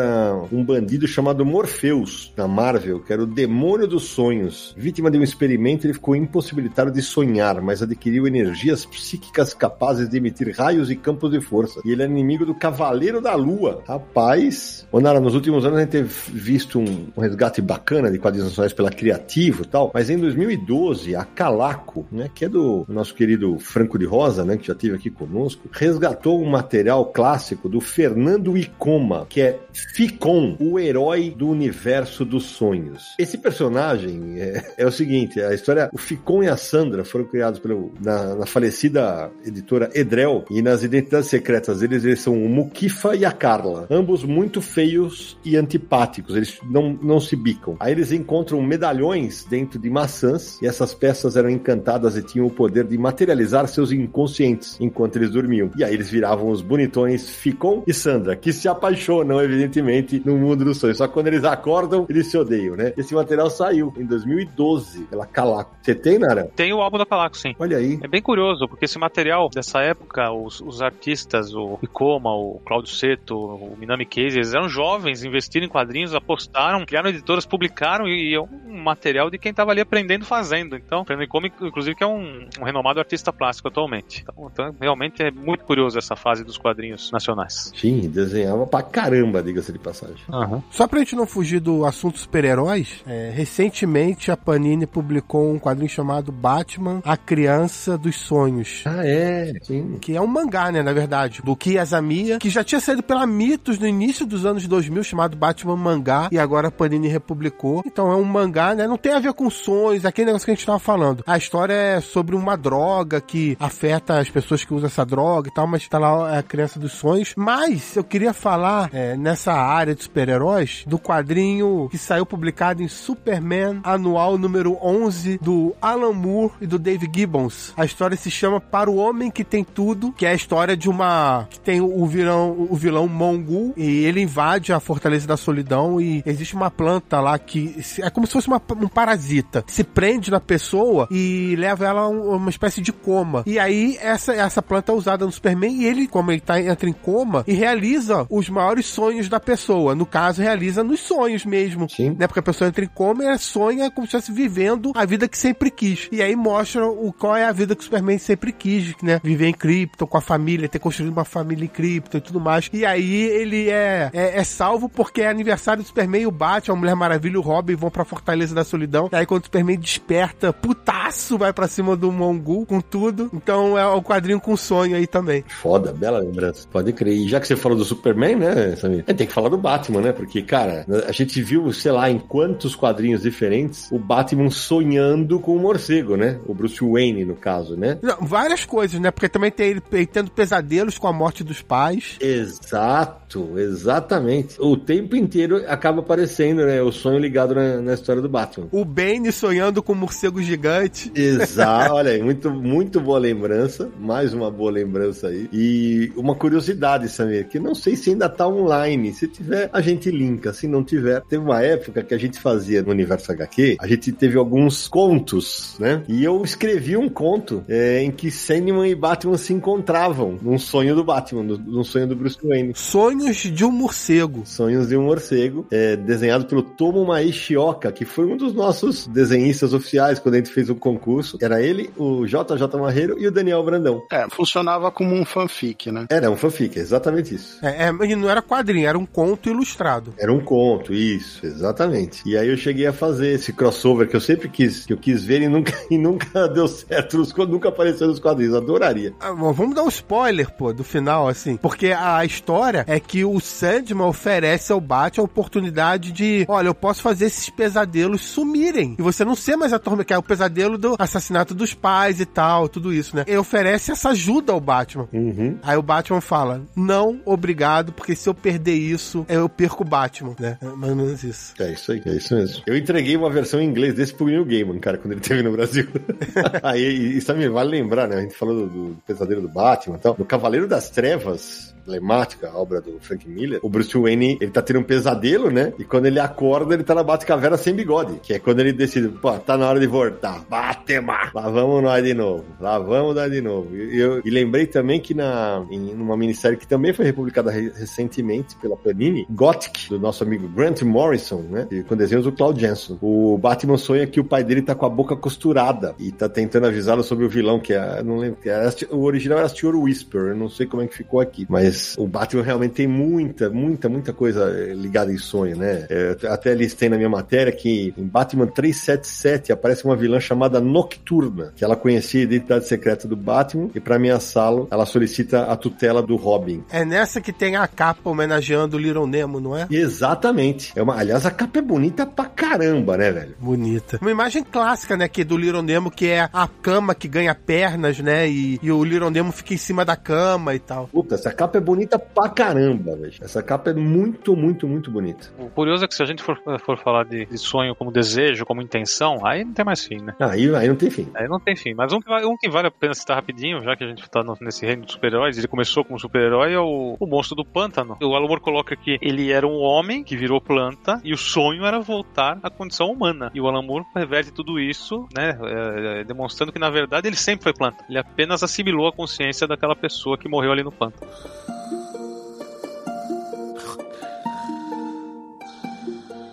um bandido chamado Morpheus, na Marvel, que era o demônio dos sonhos. Vítima de um experimento, ele ficou impossibilitado de sonhar, mas adquiriu energias psíquicas capazes de emitir raios e campos de força. E ele é inimigo do Cavaleiro da Lua. Rapaz, Onara, nos últimos anos a gente tem visto um, um resgate bacana de quadrinhos nacionais pela Criativo e tal, mas em 2012, a Calaco, né, que é do nosso querido Franco de Rosa, né, que já esteve aqui conosco, resgatou um material clássico do Fernando Icoma, que é Ficon, o herói do universo dos sonhos. Esse personagem é, é o seguinte, a história, o Ficon e a Sandra foram criados pelo, na, na falecida editora Edrel, e nas identidades secretas deles, eles são o Mukifa e a Carla, ambos muito feios e antipáticos, eles não, não se bicam. Aí eles encontram medalhões dentro de maçãs, e essas peças eram encantadas e tinham o poder de materializar seus inconscientes enquanto eles dormiam. E aí eles viravam os bonitões Ficon e Sandra, que se apaixonam, evidentemente, no mundo dos sonhos. Só que quando eles acordam, eles se odeiam, né? Esse material saiu em 2012 pela Calaco. Você tem, Nara? Tem o álbum da Calaco, sim. Olha aí. É bem curioso, porque esse material dessa época, os, os artistas, o Icoma, o Claudio Seto, o Minami Case, eles eram jovens, investiram em quadrinhos, apostaram, criaram editoras, publicaram e é um material de quem estava ali aprendendo fazendo. Então, Fernando Icoma, inclusive, que é um, um renomado artista plástico atualmente. Então, então, realmente é muito curioso essa fase dos quadrinhos nacionais. Sim, desenhava pra caramba, diga-se de passagem. Uhum. Só pra gente não fugir do assunto super-heróis, é, recentemente a Panini publicou um quadrinho chamado Batman, a Criança dos Sonhos. Ah, é? Sim. Que é um mangá, né, na verdade, do Kiyazamiya, que já tinha saído pela Mitos no início dos anos 2000, chamado Batman Mangá, e agora a Panini republicou. Então é um mangá, né, não tem a ver com sonhos, aquele negócio que a gente tava falando. A história é sobre uma droga que afeta as pessoas que usam essa droga e tal, mas tá lá a criança dos sonhos. Mas eu queria falar é, nessa área de super-heróis do quadrinho que saiu publicado em Superman anual número 11 do Alan Moore e do Dave Gibbons. A história se chama Para o Homem que Tem Tudo, que é a história de uma que tem o vilão, o vilão Mongul e ele invade a Fortaleza da Solidão e existe uma planta lá que é como se fosse uma- um parasita. Se prende na pessoa e leva ela a um- uma espécie de coma. E aí essa, essa planta é usada no Superman e ele, como ele tá, entra em coma, e realiza os maiores sonhos da pessoa. No caso, realiza nos sonhos mesmo. Sim. Né? Porque a pessoa entra em coma e ela sonha como se estivesse vivendo a vida que sempre quis. E aí mostra o, qual é a vida que o Superman sempre quis, né? Viver em Krypton com a família, ter construído uma família em Krypton e tudo mais. E aí ele é, é, é salvo porque é aniversário do Superman e o Batman, a Mulher Maravilha e o Robin vão pra Fortaleza da Solidão. E aí quando o Superman desperta, putaço, vai pra cima do Mongul com tudo. Então é o quadrinho com sonho aí também. Foda, bela lembrança. Pode crer. E já que você falou do Superman, né, Samir? Tem que falar do Batman, né? Porque, cara, a gente viu, sei lá, em quantos quadrinhos diferentes o Batman sonhando com o morcego, né? O Bruce Wayne, no caso, né? Não, várias coisas, né? Porque também tem ele, ele tendo pesadelos com a morte dos pais. Exato, exatamente. O tempo inteiro acaba aparecendo, né? O sonho ligado na, na história do Batman. O Bane sonhando com um morcego gigante. Exato, olha aí, muito, muito boa lembrança. Mais uma boa lembrança aí. E uma curiosidade, Samir, que não sei se ainda tá online. Se tiver, a gente linka. Se não tiver, teve uma época que a gente fazia no Universo HQ, a gente teve alguns contos, né? E eu escrevi um conto é, em que Sandman e Batman se encontravam num sonho do Batman, num sonho do Bruce Wayne. Sonhos de um morcego. Sonhos de um Morcego, é, desenhado pelo Tomo Maishioka, que foi um dos nossos desenhistas oficiais quando a gente fez o concurso. Era ele, o JJ Marreiro e o Daniel Brandão. É, funcionava como um fanfic, né? Era um fanfic, exatamente isso. É, é, e não era quadrinho, era um conto ilustrado. Era um conto, isso, exatamente. E aí eu cheguei a fazer esse crossover que eu sempre quis, que eu quis ver e nunca, e nunca deu certo, nunca apareceu nos quadrinhos, adoraria. Ah, bom, vamos dar um spoiler, pô, do final, assim. Porque a história é que o Sandman oferece ao Batman a oportunidade de: olha, eu posso fazer esses pesadelos sumirem. E você não ser mais atormentado, que é o pesadelo do assassinato dos pais e tal, tudo isso, né? Ele oferece essa ajuda ao Batman. Uhum. Aí o Batman fala: não, obrigado, porque se eu perder isso, eu perco o Batman, né? É mais ou menos isso. É isso aí, é isso mesmo. Eu entreguei uma versão em inglês desse pro Neil Gaiman, cara, quando ele esteve no Brasil. aí, e também vale lembrar, né? A gente falou do, do pesadelo do Batman e tal. No Cavaleiro das Trevas, emblemática, obra do Frank Miller, o Bruce Wayne, ele tá tendo um pesadelo, né? E quando ele acorda, ele tá na Batcaverna sem bigode, que é quando ele decide, pô, tá na hora de voltar. Batema! Lá vamos nós de novo. Lá vamos nós de novo. E, eu, e lembrei também que na, em uma minissérie que também foi republicada re recentemente pela Panini, Gothic, do nosso amigo Grant Morrison, né? E com desenhos do Claude Jensen. O Batman sonha que o pai dele tá com a boca costurada e tá tentando avisá-lo sobre o vilão, que é, não lembro, era, o original era Stewart Whisper, eu não sei como é que ficou aqui, mas o Batman realmente tem muita, muita, muita coisa ligada em sonho, né? É, até listei na minha matéria que em Batman 377 aparece uma vilã chamada Nocturna, que ela conhecia a identidade secreta do Batman e para ameaçá-lo, ela solicita a tutela do Robin. É nessa que tem a capa homenageando o Little Nemo, não é? Exatamente. É uma, aliás, a capa é bonita pra caramba, né, velho? Bonita. Uma imagem clássica, né, que do Little Nemo, que é a cama que ganha pernas, né, e, e o Little Nemo fica em cima da cama e tal. Puta, essa capa é bonita pra caramba, velho. Essa capa é muito, muito, muito bonita. O curioso é que se a gente for, for falar de, de sonho como desejo, como intenção, aí não tem mais fim, né? Aí, aí não tem fim. Aí não tem fim. Mas um que, um que vale a pena citar rapidinho, já que a gente tá no, nesse reino dos super-heróis, ele começou como super-herói, é o, o monstro do pântano. O Alan Moore coloca que ele era um homem que virou planta e o sonho era voltar à condição humana. E o Alan Moore reverte tudo isso, né? É, é, demonstrando que na verdade ele sempre foi planta. Ele apenas assimilou a consciência daquela pessoa que morreu ali no pântano.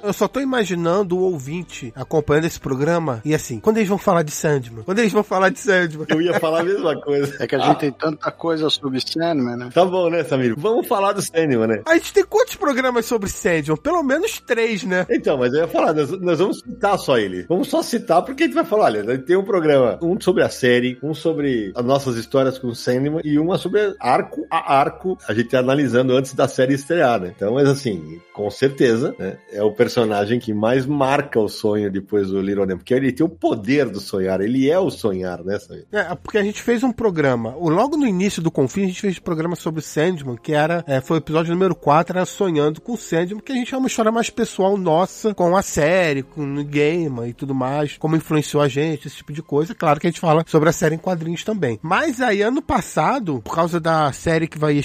Eu só tô imaginando o ouvinte acompanhando esse programa e assim, quando eles vão falar de Sandman? Quando eles vão falar de Sandman? Eu ia falar a mesma coisa. É que a gente ah. tem tanta coisa sobre Sandman, né? Tá bom, né, Samir? Vamos falar do Sandman, né? A gente tem quantos programas sobre Sandman? Pelo menos três, né? Então, mas eu ia falar, nós, nós vamos citar só ele. Vamos só citar porque a gente vai falar, olha, tem um programa, um sobre a série, um sobre as nossas histórias com o Sandman e uma sobre arco a arco, a gente analisando antes da série estrear, né? Então, mas assim, com certeza, né? É o personagem personagem que mais marca o sonho depois do Little Nemo, porque ele tem o poder do sonhar, ele é o sonhar, né, Samir? É, porque a gente fez um programa, logo no início do Confim, a gente fez um programa sobre Sandman, que era, é, foi o episódio número 4, era Sonhando com Sandman, que a gente é uma história mais pessoal nossa, com a série, com o game e tudo mais, como influenciou a gente, esse tipo de coisa. Claro que a gente fala sobre a série em quadrinhos também. Mas aí, ano passado, por causa da série que vai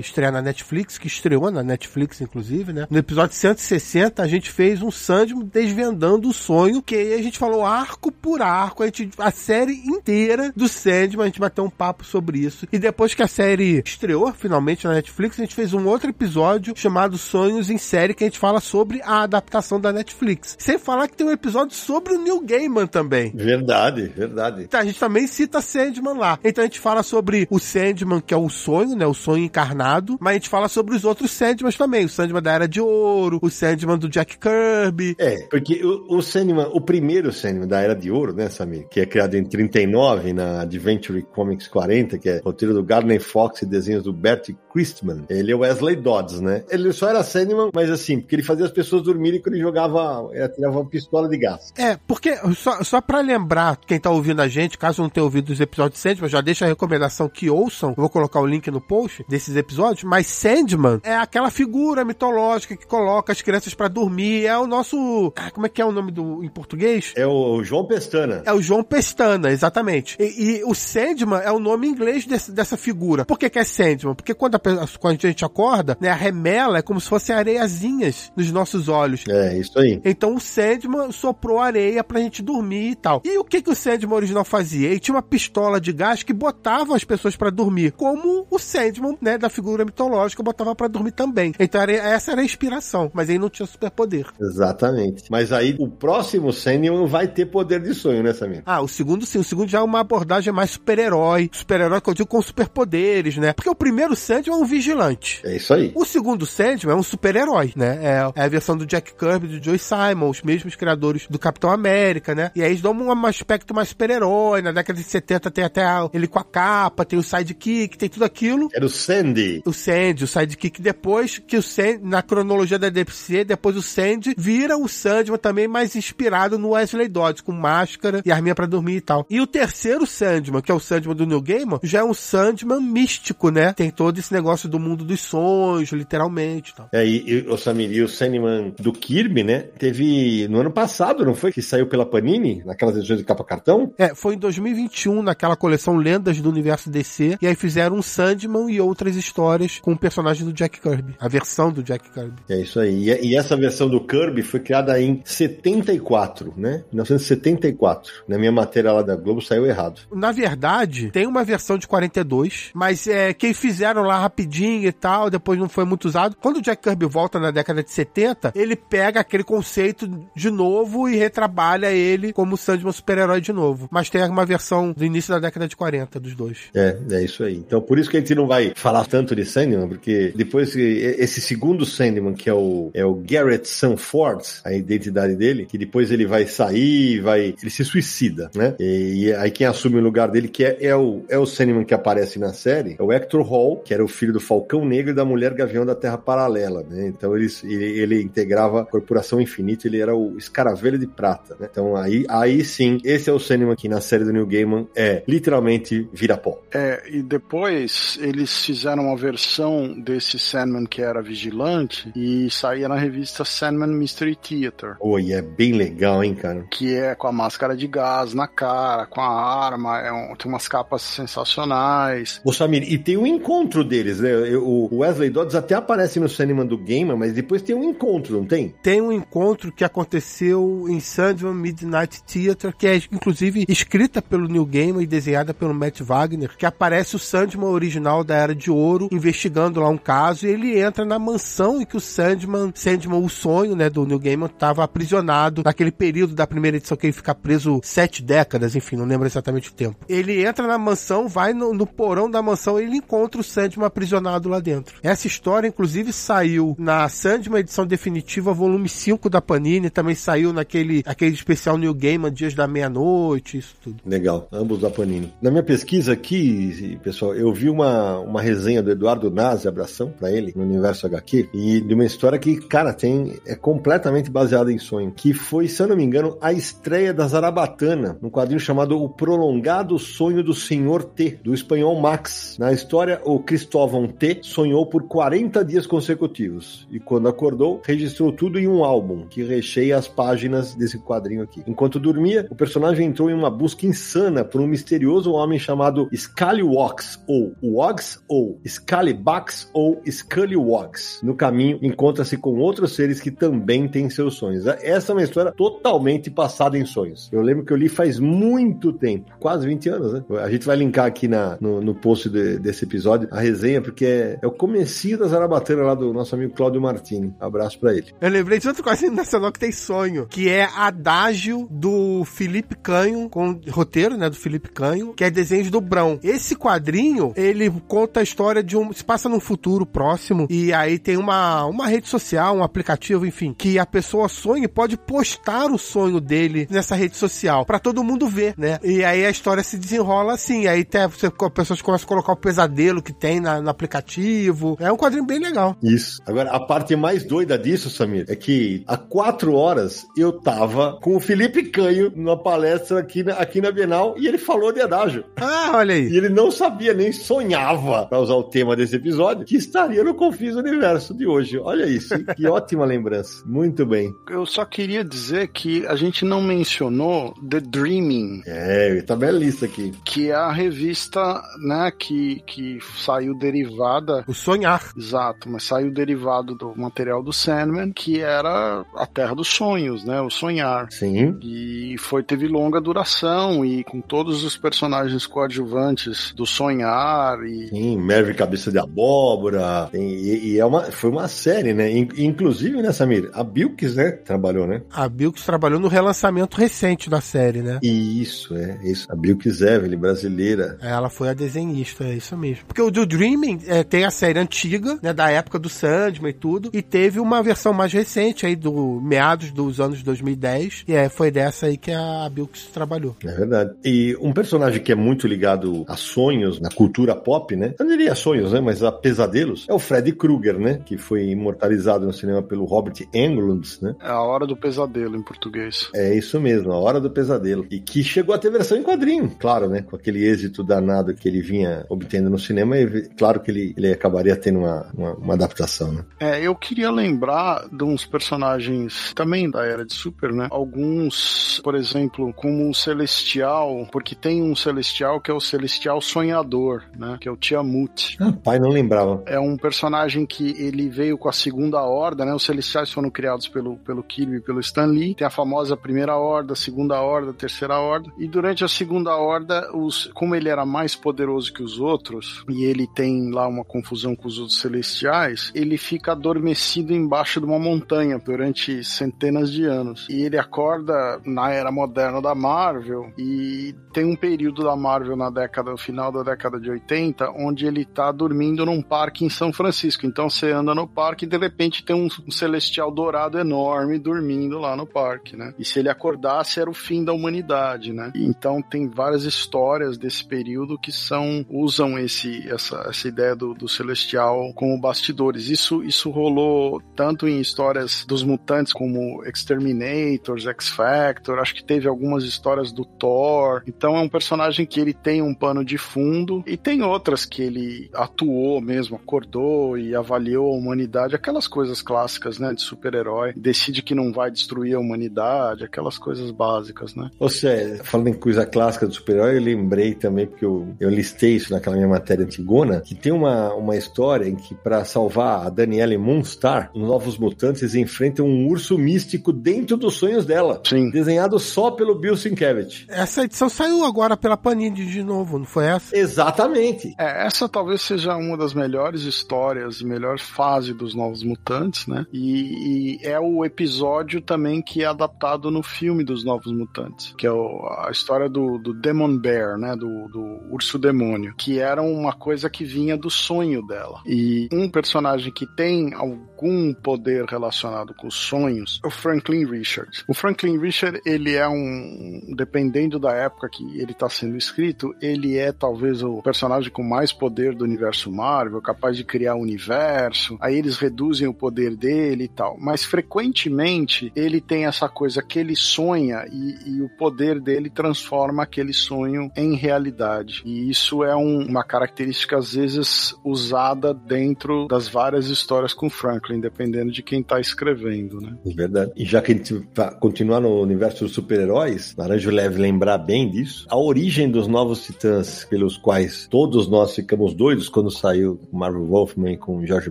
estrear na Netflix, que estreou na Netflix, inclusive, né? No episódio 160, a gente fez um Sandman desvendando o sonho, que aí a gente falou arco por arco, a, gente, a série inteira do Sandman, a gente bateu um papo sobre isso. E depois que a série estreou finalmente na Netflix, a gente fez um outro episódio chamado Sonhos em Série, que a gente fala sobre a adaptação da Netflix. Sem falar que tem um episódio sobre o Neil Gaiman também. Verdade, verdade. Então, a gente também cita Sandman lá. Então a gente fala sobre o Sandman, que é o sonho, né? O sonho encarnado, mas a gente fala sobre os outros Sandmans também. O Sandman da Era de Ouro, o Sandman do Jack Kirby. É, porque o, o Sandman, o primeiro Sandman da Era de Ouro, né, Samir? Que é criado em 39 na Adventure Comics 40, que é roteiro do Gardner Fox e desenhos do Bert Christman. Ele é Wesley Dodds, né? Ele só era Sandman, mas assim, porque ele fazia as pessoas dormirem quando ele jogava, ele tirava uma pistola de gás. É, porque, só, só pra lembrar, quem tá ouvindo a gente, caso não tenha ouvido os episódios de Sandman, já deixa a recomendação que ouçam, vou colocar o link no post desses episódios, mas Sandman é aquela figura mitológica que coloca as crianças para dormir é o nosso. Ah, como é que é o nome do em português? É o João Pestana. É o João Pestana, exatamente. E, e o Sandman é o nome inglês desse, dessa figura. Por que, que é Sandman? Porque quando a, quando a gente acorda, né, a remela é como se fossem areiazinhas nos nossos olhos. É, isso aí. Então o Sandman soprou areia pra gente dormir e tal. E o que, que o Sandman original fazia? Ele tinha uma pistola de gás que botava as pessoas para dormir, como o Sandman, né, da figura mitológica, botava para dormir também. Então era, essa era a inspiração, mas ele não tinha superpoder. Exatamente. Mas aí o próximo Sandman vai ter poder de sonho, né, Samir? Ah, o segundo sim. O segundo já é uma abordagem mais super-herói. Super-herói que eu digo com superpoderes, né? Porque o primeiro Sandman é um vigilante. É isso aí. O segundo Sandman é um super-herói, né? É, é, a versão do Jack Kirby, do Joe Simon, os mesmos criadores do Capitão América, né? E aí eles dão um aspecto mais super-herói. Na década de 70 tem até ele com a capa, tem o sidekick, tem tudo aquilo. Era o Sandy. O Sandy, o sidekick. Depois que o Sandy, na cronologia da DPC, depois o Sandy vira o Sandman também mais inspirado no Wesley Dodds, com máscara e arminha para dormir e tal. E o terceiro Sandman, que é o Sandman do New Gaiman, já é um Sandman místico, né? Tem todo esse negócio do mundo dos sonhos, literalmente. Tal. É, e, e o Samir, e o Sandman do Kirby, né? Teve no ano passado, não foi? Que saiu pela Panini, naquelas edições de capa cartão? É, foi em 2021, naquela coleção Lendas do Universo DC, e aí fizeram um Sandman e outras histórias com o personagem do Jack Kirby, a versão do Jack Kirby. É isso aí. E, e essa versão do Kirby foi criada em 74, né? 1974. Na minha matéria lá da Globo saiu errado. Na verdade, tem uma versão de 42, mas é quem fizeram lá rapidinho e tal, depois não foi muito usado. Quando o Jack Kirby volta na década de 70, ele pega aquele conceito de novo e retrabalha ele como Sandman super-herói de novo. Mas tem uma versão do início da década de 40 dos dois. É, é isso aí. Então por isso que a gente não vai falar tanto de Sandman, porque depois esse segundo Sandman, que é o, é o Garrett Sanford, a identidade dele, que depois ele vai sair, vai. ele se suicida, né? E, e aí quem assume o lugar dele, que é, é o, é o Sandman que aparece na série, é o Hector Hall, que era o filho do Falcão Negro e da Mulher Gavião da Terra Paralela, né? Então ele, ele, ele integrava a Corporação Infinita, ele era o escaravelho de prata, né? Então aí, aí sim, esse é o Sandman que na série do New Gaiman é literalmente vira pó. É, e depois eles fizeram uma versão desse Sandman que era vigilante e saía na revista Sandman Mystery Theater. Oi, é bem legal, hein, cara? Que é com a máscara de gás na cara, com a arma, é um, tem umas capas sensacionais. Ô Samir, e tem um encontro deles, né? O Wesley Dodds até aparece no Sandman do Gamer, mas depois tem um encontro, não tem? Tem um encontro que aconteceu em Sandman Midnight Theater, que é inclusive escrita pelo Neil Gaiman e desenhada pelo Matt Wagner, que aparece o Sandman original da Era de Ouro investigando lá um caso e ele entra na mansão em que o Sandman, Sandman o sonho, né, do Neil Gaiman, estava aprisionado naquele período da primeira edição que ele fica preso sete décadas, enfim, não lembro exatamente o tempo. Ele entra na mansão, vai no, no porão da mansão e ele encontra o Sandman aprisionado lá dentro. Essa história, inclusive, saiu na Sandman edição definitiva, volume 5 da Panini, também saiu naquele aquele especial New Gaiman, Dias da Meia-Noite, isso tudo. Legal, ambos da Panini. Na minha pesquisa aqui, pessoal, eu vi uma, uma resenha do Eduardo Nazi, abração para ele, no Universo HQ, e de uma história que, cara, tem é completamente baseada em sonho, que foi, se eu não me engano, a estreia da Zarabatana, num quadrinho chamado O Prolongado Sonho do Senhor T, do espanhol Max. Na história, o Cristóvão T sonhou por 40 dias consecutivos, e quando acordou, registrou tudo em um álbum, que recheia as páginas desse quadrinho aqui. Enquanto dormia, o personagem entrou em uma busca insana por um misterioso homem chamado Scallywags, ou Wogs, ou Scallybax, ou Scullywags. No caminho, encontra-se com outros seres que também têm seus sonhos. Essa é uma história totalmente passada em sonhos. Eu lembro que eu li faz muito tempo, quase 20 anos, né? A gente vai linkar aqui na, no, no post de, desse episódio a resenha, porque é, é o comecinho da Zarabatana lá do nosso amigo Cláudio Martini. Abraço pra ele. Eu lembrei de outro quadrinho nacional que tem sonho, que é Adágio do Felipe Canho, com roteiro, né, do Felipe Canho, que é desenho do Brão. Esse quadrinho, ele conta a história de um... se passa num futuro próximo, e aí tem uma, uma rede social, um aplicativo, enfim, que a pessoa sonha e pode postar o sonho dele nessa rede social, para todo mundo ver, né? E aí a história se desenrola assim, aí até você, as pessoas começam a colocar o pesadelo que tem na, no aplicativo. É um quadrinho bem legal. Isso. Agora, a parte mais doida disso, Samir, é que há quatro horas eu tava com o Felipe Canho numa palestra aqui na, aqui na Bienal e ele falou de adágio. Ah, olha aí. E ele não sabia, nem sonhava, para usar o tema desse episódio, que estaria no Confins Universo de hoje. Olha isso, que ótima lembrança. Muito bem. Eu só queria dizer que a gente não mencionou The Dreaming. É, tá lista aqui. Que é a revista, né, que, que saiu derivada. O Sonhar. Exato, mas saiu derivado do material do Sandman, que era a Terra dos Sonhos, né, o Sonhar. Sim. E foi, teve longa duração e com todos os personagens coadjuvantes do Sonhar e... Sim, Merve Cabeça de Abóbora, e, e é uma, foi uma série, né, inclusive, né, Samir, a Bilks, né, trabalhou, né? A Bilks trabalhou no relançamento recente da série, né? Isso, é, isso. A Bilks Evelyn, brasileira. Ela foi a desenhista, é isso mesmo. Porque o do Dreaming é, tem a série antiga, né, da época do Sandman e tudo, e teve uma versão mais recente aí do meados dos anos 2010, e é, foi dessa aí que a Bilks trabalhou. É verdade. E um personagem que é muito ligado a sonhos na cultura pop, né? Eu não diria sonhos, né, mas a pesadelos, é o Freddy Krueger, né, que foi imortalizado no cinema pelo Robert Englund, né? É a Hora do Pesadelo em português. É isso mesmo, A Hora do Pesadelo. E que chegou a ter versão em quadrinho, claro, né? Com aquele êxito danado que ele vinha obtendo no cinema, e claro que ele, ele acabaria tendo uma, uma, uma adaptação, né? É, eu queria lembrar de uns personagens também da Era de Super, né? Alguns, por exemplo, como o Celestial, porque tem um Celestial que é o Celestial Sonhador, né? Que é o Tiamut. Ah, pai, não lembrava. É um personagem que ele veio com a segunda horda, né? Os Celestiais foram criados pelo, pelo Kirby e pelo Stan Lee. Tem a famosa primeira horda, segunda horda, terceira horda. E durante a segunda horda, os, como ele era mais poderoso que os outros, e ele tem lá uma confusão com os outros Celestiais, ele fica adormecido embaixo de uma montanha durante centenas de anos. E ele acorda na era moderna da Marvel e tem um período da Marvel na década, no final da década de 80, onde ele tá dormindo num parque em São Francisco. Então você anda no parque e de repente tem um, um celestial dourado enorme dormindo lá no parque, né? E se ele acordasse era o fim da humanidade, né? Então tem várias histórias desse período que são usam esse essa, essa ideia do, do celestial como bastidores. Isso isso rolou tanto em histórias dos mutantes como Exterminators, X-Factor, acho que teve algumas histórias do Thor. Então é um personagem que ele tem um pano de fundo e tem outras que ele atuou mesmo, acordou e avaliou a humanidade, aquelas coisas clássicas, né, de super-herói, decide que não vai destruir a humanidade, aquelas coisas básicas, né? Ou seja, falando em coisa clássica do super-herói, eu lembrei também, porque eu, eu listei isso naquela minha matéria antigona, que tem uma, uma história em que para salvar a Danielle Moonstar, os Novos Mutantes enfrentam um urso místico dentro dos sonhos dela. Sim. Desenhado só pelo Bill Sienkiewicz. Essa edição saiu agora pela Panini de novo, não foi essa? Exatamente. É, essa talvez seja uma das melhores histórias e melhor fase dos Novos Mutantes, né? E, e, é o episódio também que é adaptado no filme dos Novos Mutantes, que é o, a história do, do Demon Bear, né? Do, do urso demônio, que era uma coisa que vinha do sonho dela. E um personagem que tem algum poder relacionado com os sonhos é o Franklin Richard. O Franklin Richard, ele é um, dependendo da época que ele está sendo escrito, ele é talvez o personagem com mais poder do universo Marvel, capaz de criar o um universo. Aí eles reduzem o poder dele e tal. Mas frequentemente ele tem essa coisa que ele sonha e, e o poder dele transforma aquele sonho em realidade. E isso é um, uma característica às vezes usada dentro das várias histórias com Franklin, dependendo de quem está escrevendo, né? É verdade. E já que a gente vai continuar no universo dos super-heróis, Naranjo leve lembrar bem disso, a origem dos novos titãs pelos quais todos nós ficamos doidos quando saiu Marvel Wolfman com Jorge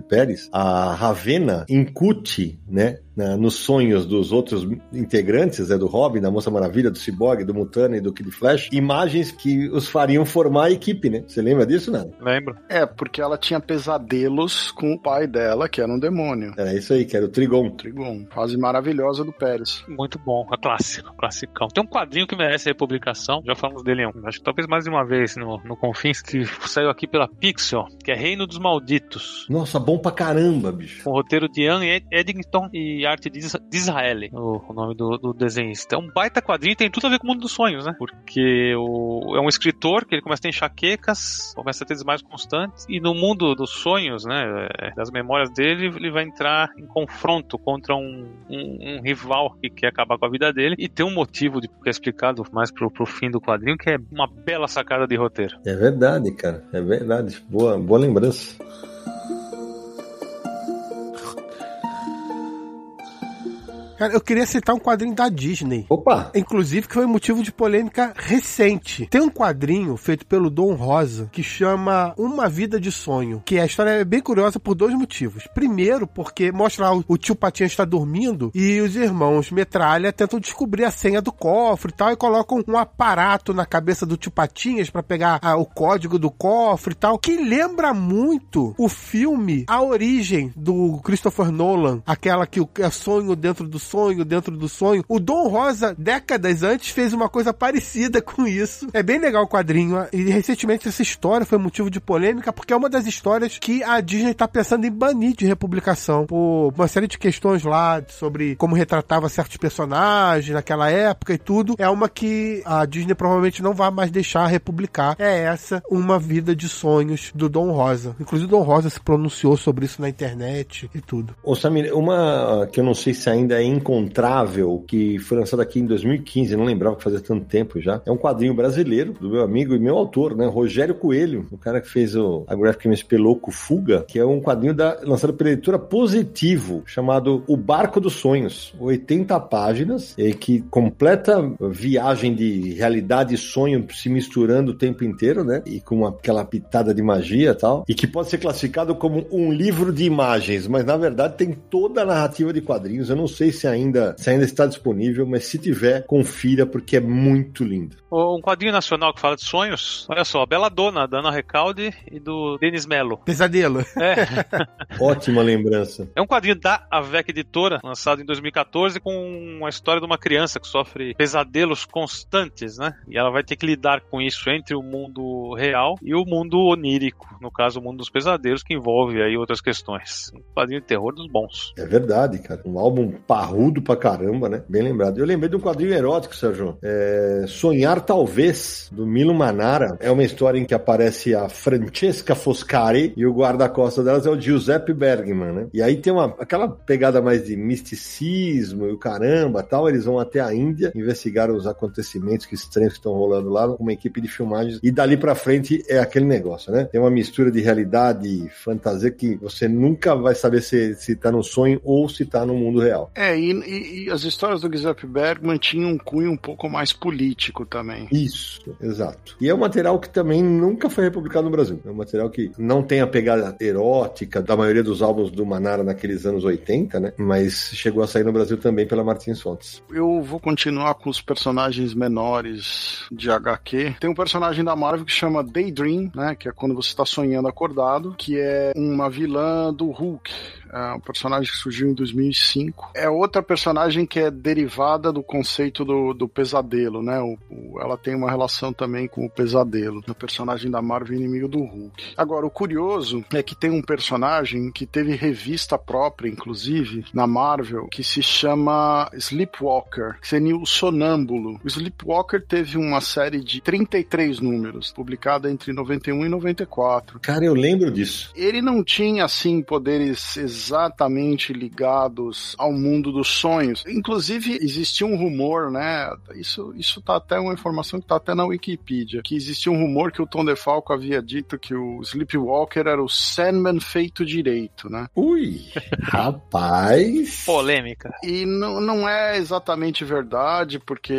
Pérez, a Ravena incute, né, na, nos sonhos dos outros integrantes, né, do Robin, da Moça Maravilha, do Cyborg, do Mutana e do Kid Flash, imagens que os fariam formar a equipe, né? Você lembra disso, Nando? Lembro. É, porque ela tinha pesadelos com o pai dela, que era um demônio. Era isso aí, que era o Trigon. Trigon. Fase maravilhosa do Pérez. Muito bom, a clássico, classicão. Tem um quadrinho que merece republicação, já falamos dele, acho que talvez mais de uma vez no, no Confins, que saiu aqui pela Pixel, que é Reino dos Malditos. Nossa, bom pra caramba, bicho. Com roteiro de Ian Eddington e arte de Israel, o, o nome do, do, desenhista. É um baita quadrinho tem tudo a ver com o mundo dos sonhos, né? Porque o, é um escritor que ele começa a ter enxaquecas, começa a ter desmaios constantes, e no mundo dos sonhos, né, é, das memórias dele, ele vai entrar em confronto contra um, um, um rival que quer acabar com a vida dele, e tem um motivo de, que é explicado mais pro, pro fim do quadrinho, que é uma bela sacada de roteiro. É verdade, cara, é verdade. Boa, boa lembrança. Cara, eu queria citar um quadrinho da Disney. Opa! Inclusive, que foi motivo de polêmica recente. Tem um quadrinho feito pelo Dom Rosa que chama Uma Vida de Sonho. Que a história é bem curiosa por dois motivos. Primeiro, porque mostra lá o tio Patinha está dormindo e os irmãos Metralha tentam descobrir a senha do cofre e tal e colocam um aparato na cabeça do tio Patinhas para pegar ah, o código do cofre e tal, que lembra muito o filme A Origem do Christopher Nolan, aquela que é sonho dentro do sonho dentro do sonho. O Dom Rosa, décadas antes, fez uma coisa parecida com isso. É bem legal o quadrinho. E recentemente essa história foi motivo de polêmica, porque é uma das histórias que a Disney tá pensando em banir de republicação. Por uma série de questões lá sobre como retratava certos personagens naquela época e tudo. É uma que a Disney provavelmente não vai mais deixar republicar. É essa, Uma Vida de Sonhos, do Dom Rosa. Inclusive, o Dom Rosa se pronunciou sobre isso na internet e tudo. Ô Samir, uma que eu não sei se ainda é encontrável, que foi lançada aqui em 2015, não lembrava que fazia tanto tempo já. É um quadrinho brasileiro do meu amigo e meu autor, né? Rogério Coelho, o cara que fez o, a Graphic MSP Louco Fuga, que é um quadrinho da, lançado pela editora Positivo, chamado O Barco dos Sonhos. 80 páginas, e que completa viagem de realidade e sonho se misturando o tempo inteiro, né? E com aquela pitada de magia e tal. E que pode ser classificado como um livro de imagens, mas na verdade tem toda a narrativa de quadrinhos. Eu não sei se ainda, se ainda está disponível, mas se tiver, confira porque é muito lindo. Um quadrinho nacional que fala de sonhos. Olha só, Bela Dona, da Ana Recalde e do Denis Mello. Pesadelo. É. Ótima lembrança. É um quadrinho da Avec Editora, lançado em 2014, com uma história de uma criança que sofre pesadelos constantes, né? E ela vai ter que lidar com isso entre o mundo real e o mundo onírico, no caso, o mundo dos pesadelos, que envolve aí outras questões. Um quadrinho de terror dos bons. É verdade, cara. Um álbum parrudo pra caramba, né? Bem lembrado. Eu lembrei de um quadrinho erótico, Sérgio. É... Sonhar Talvez, do Milo Manara. É uma história em que aparece a Francesca Foscari e o guarda-costas delas é o Giuseppe Bergman, né? E aí tem uma, aquela pegada mais de misticismo e o caramba tal. Eles vão até a Índia investigar os acontecimentos que estranhos que estão rolando lá com uma equipe de filmagens. E dali pra frente é aquele negócio, né? Tem uma mistura de realidade e fantasia que você nunca vai saber se, se tá no sonho ou se tá no mundo real. É, e, e, e as histórias do Giuseppe Bergman tinham um cunho um pouco mais político também. Isso, exato. E é um material que também nunca foi republicado no Brasil. É um material que não tem a pegada erótica da maioria dos álbuns do Manara naqueles anos 80, né? Mas chegou a sair no Brasil também pela Martins Fontes. Eu vou continuar com os personagens menores de HQ. Tem um personagem da Marvel que chama Daydream, né? Que é quando você está sonhando acordado, que é uma vilã do Hulk é um personagem que surgiu em 2005. É outra personagem que é derivada do conceito do, do pesadelo, né? O, o, ela tem uma relação também com o pesadelo, o personagem da Marvel inimigo do Hulk. Agora, o curioso é que tem um personagem que teve revista própria, inclusive, na Marvel, que se chama Sleepwalker, que seria o sonâmbulo. O Sleepwalker teve uma série de 33 números, publicada entre 91 e 94. Cara, eu lembro disso. Ele não tinha, assim, poderes exatamente ligados ao mundo dos sonhos. Inclusive, existia um rumor, né? Isso, isso tá até uma informação que tá até na Wikipedia, que existia um rumor que o Tom DeFalco havia dito que o Sleepwalker era o Sandman feito direito, né? Ui, rapaz! Polêmica. E não, não é exatamente verdade, porque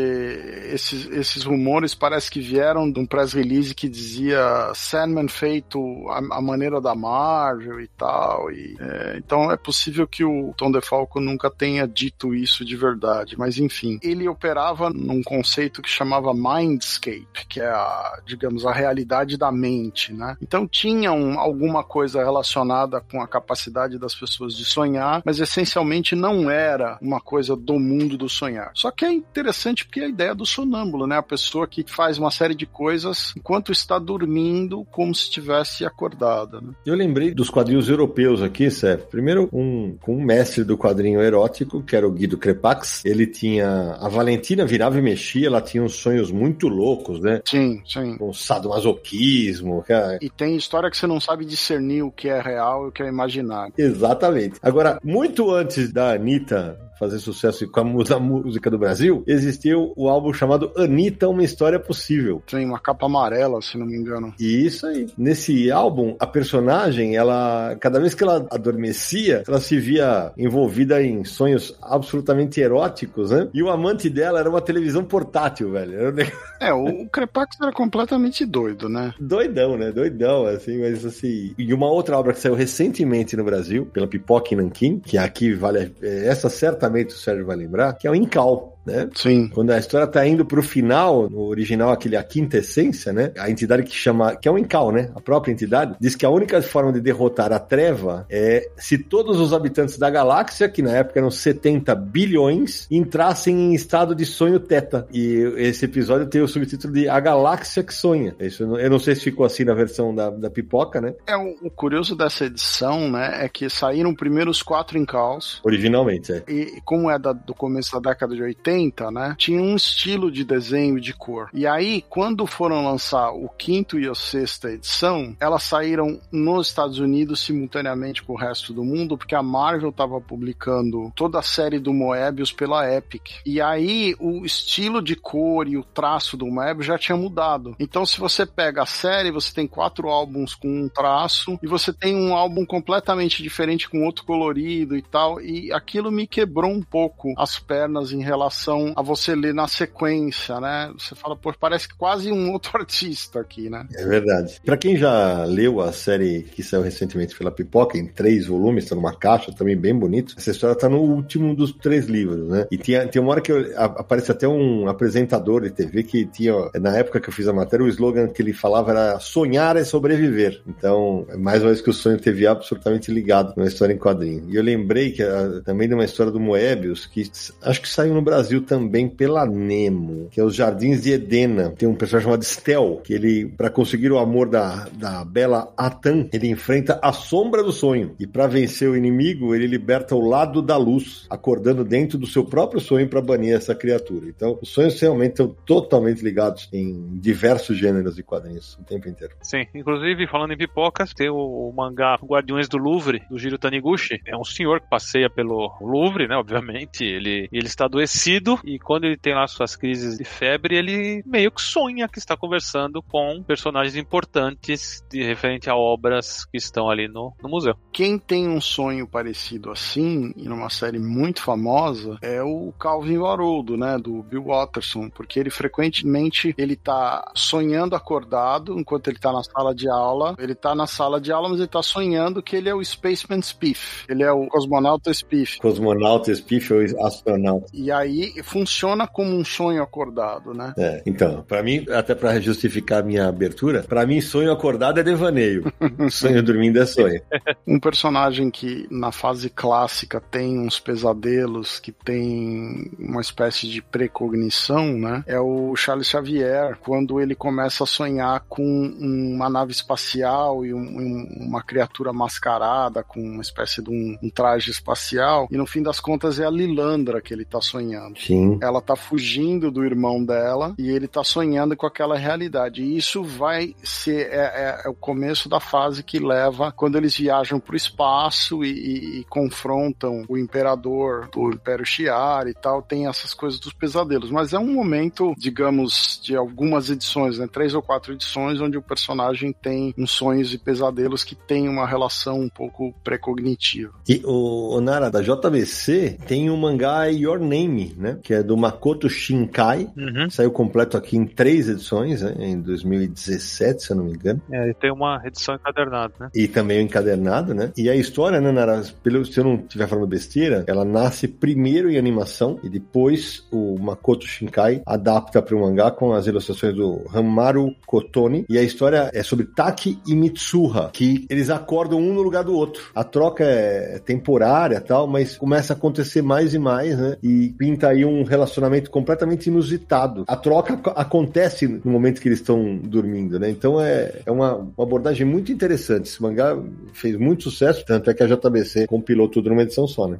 esses, esses rumores parece que vieram de um press release que dizia Sandman feito a, a maneira da Marvel e tal, e é, então é possível que o Tom DeFalco nunca tenha dito isso de verdade, mas enfim, ele operava num conceito que chamava Mindscape, que é a, digamos, a realidade da mente, né? Então tinha um, alguma coisa relacionada com a capacidade das pessoas de sonhar, mas essencialmente não era uma coisa do mundo do sonhar. Só que é interessante porque é a ideia do sonâmbulo, né? A pessoa que faz uma série de coisas enquanto está dormindo como se estivesse acordada. Né? Eu lembrei dos quadrinhos europeus aqui, Sérgio. Primeiro, um, um mestre do quadrinho erótico, que era o Guido Crepax. Ele tinha. A Valentina virava e mexia, ela tinha uns sonhos muito loucos, né? Sim, sim. Com sadomasoquismo. Cara. E tem história que você não sabe discernir o que é real e o que é imaginário. Exatamente. Agora, muito antes da Anitta fazer sucesso com a música do Brasil, existiu o álbum chamado Anitta, Uma História Possível. Tem uma capa amarela, se não me engano. E isso aí. Nesse álbum, a personagem, ela, cada vez que ela adormecia, ela se via envolvida em sonhos absolutamente eróticos, né? E o amante dela era uma televisão portátil, velho. É, o Crepax era completamente doido, né? Doidão, né? Doidão, assim, mas assim. E uma outra obra que saiu recentemente no Brasil, pela Pipoca e Nanquim, que aqui vale. É, essa certamente o Sérgio vai lembrar, que é o Incal. Né? Sim. Quando a história tá indo pro final, no original, aquele a quinta essência, né? A entidade que chama, que é o Incal, né? A própria entidade, diz que a única forma de derrotar a treva é se todos os habitantes da galáxia, que na época eram 70 bilhões, entrassem em estado de sonho teta. E esse episódio tem o subtítulo de A Galáxia que Sonha. Isso, eu não- sei se ficou assim na versão da, da pipoca, né? É, o, o curioso dessa edição, né, é que saíram primeiro os quatro Incaus, Originalmente, é. e como é da- do começo da década de 80, né, tinha um estilo de desenho e de cor. E aí, quando foram lançar o quinto e a sexta edição, elas saíram nos Estados Unidos simultaneamente com o resto do mundo, porque a Marvel estava publicando toda a série do Moebius pela Epic. E aí, o estilo de cor e o traço do Moebius já tinha mudado. Então, se você pega a série, você tem quatro álbuns com um traço, e você tem um álbum completamente diferente com outro colorido e tal, e aquilo me quebrou um pouco as pernas em relação a você ler na sequência, né? Você fala, pô, parece quase um outro artista aqui, né? É verdade. Pra quem já leu a série que saiu recentemente pela Pipoca, em três volumes, tá numa caixa também bem bonito, essa história tá no último dos três livros, né? E tinha, tem uma hora que eu- a- aparece até um apresentador de TV que tinha, na época que eu fiz a matéria, o slogan que ele falava era sonhar é sobreviver. Então, é mais uma vez que o sonho teve absolutamente ligado numa história em quadrinho. E eu lembrei que ah, também de uma história do Moebius, que acho que saiu no Brasil também pela Nemo, que é os Jardins de Edena. Tem um personagem chamado Stel, que ele, para conseguir o amor da, da bela Atan, ele enfrenta a sombra do sonho. E para vencer o inimigo, ele liberta o lado da luz, acordando dentro do seu próprio sonho para banir essa criatura. Então, os sonhos realmente estão totalmente ligados em diversos gêneros de quadrinhos o tempo inteiro. Sim, inclusive falando em pipocas, tem o, o mangá Guardiões do Louvre, do Jiro Taniguchi. É um senhor que passeia pelo Louvre, né? Obviamente. Ele, ele está adoecido e quando ele tem lá suas crises de febre, ele meio que sonha que está conversando com personagens importantes de referente a obras que estão ali no, no museu. Quem tem um sonho parecido assim, e numa série muito famosa, é o Calvin o Haroldo, né, do Bill Watterson, porque ele frequentemente ele tá sonhando acordado enquanto ele tá na sala de aula. Ele tá na sala de aula, mas ele tá sonhando que ele é o Spaceman Spiff. Ele é o cosmonauta Spiff. Cosmonauta, Spiff ou astronauta. E aí funciona como um sonho acordado, né? É, então, pra mim, até pra justificar a minha abertura, pra mim sonho acordado é devaneio. sonho dormindo é sonho. Um personagem que na fase clássica tem uns pesadelos, que tem uma espécie de precognição, né? É o Charles Xavier, quando ele começa a sonhar com uma nave espacial e um- uma criatura mascarada com uma espécie de um, um traje espacial, e no fim das contas é a Lilandra que ele tá sonhando. Sim. Ela tá fugindo do irmão dela e ele tá sonhando com aquela realidade. E isso vai ser é, é- é o começo da fase que leva quando eles viajam pro espaço e, e- e confrontam o imperador do Império Shi'ar e tal. Tem essas coisas dos pesadelos. Mas é um momento, digamos, de algumas edições, né? Três ou quatro edições, onde o personagem tem uns sonhos e pesadelos que tem uma relação um pouco precognitiva. E o, o Nara, da JBC, tem o mangá Your Name, né? Que é do Makoto Shinkai. Uhum. Saiu completo aqui em três edições, né? Em 2017, se eu não me engano. É, e tem uma edição encadernada, né? E também o encadernado, né? E a história, né, Nara? Pelo, se eu não estiver falando besteira, ela nasce primeiro em animação e depois o Makoto Shinkai adapta para o mangá com as ilustrações do Hamaru Kotoni. E a história é sobre Taki e Mitsuha, que eles acordam um no lugar do outro. A troca é temporária tal, mas começa a acontecer mais e mais, né? E pinta aí um relacionamento completamente inusitado. A troca ac- acontece no momento que eles estão dormindo, né? Então é, é uma, uma abordagem muito interessante. Esse mangá fez muito sucesso, tanto é que a JBC compilou tudo numa edição só, né?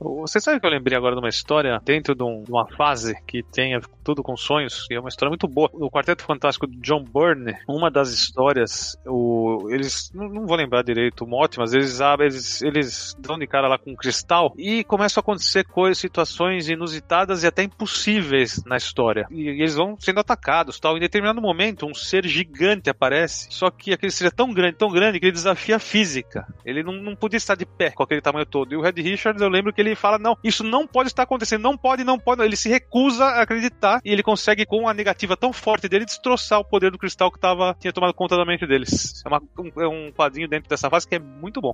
Você sabe que eu lembrei agora de uma história dentro de, um- de uma fase que tem tudo com sonhos, e é uma história muito boa. No Quarteto Fantástico de John Byrne, uma das histórias, o, eles, não, não vou lembrar direito o mote, mas eles abrem, eles, eles dão de cara lá com um cristal e começam a acontecer coisas, situações inusitadas e até impossíveis na história. E eles vão sendo atacados tal. Em determinado momento, um ser gigante aparece, só que aquele ser é tão grande, tão grande, que ele desafia a física. Ele não, não podia estar de pé com aquele tamanho todo. E o Red Richards, eu lembro que ele fala: não, isso não pode estar acontecendo, não pode, não pode. Ele se recusa a acreditar e ele consegue, com a negativa tão forte dele, destroçar o poder do cristal que tava, tinha tomado conta da mente deles. É, uma- um, é um quadrinho dentro dessa fase que é muito bom.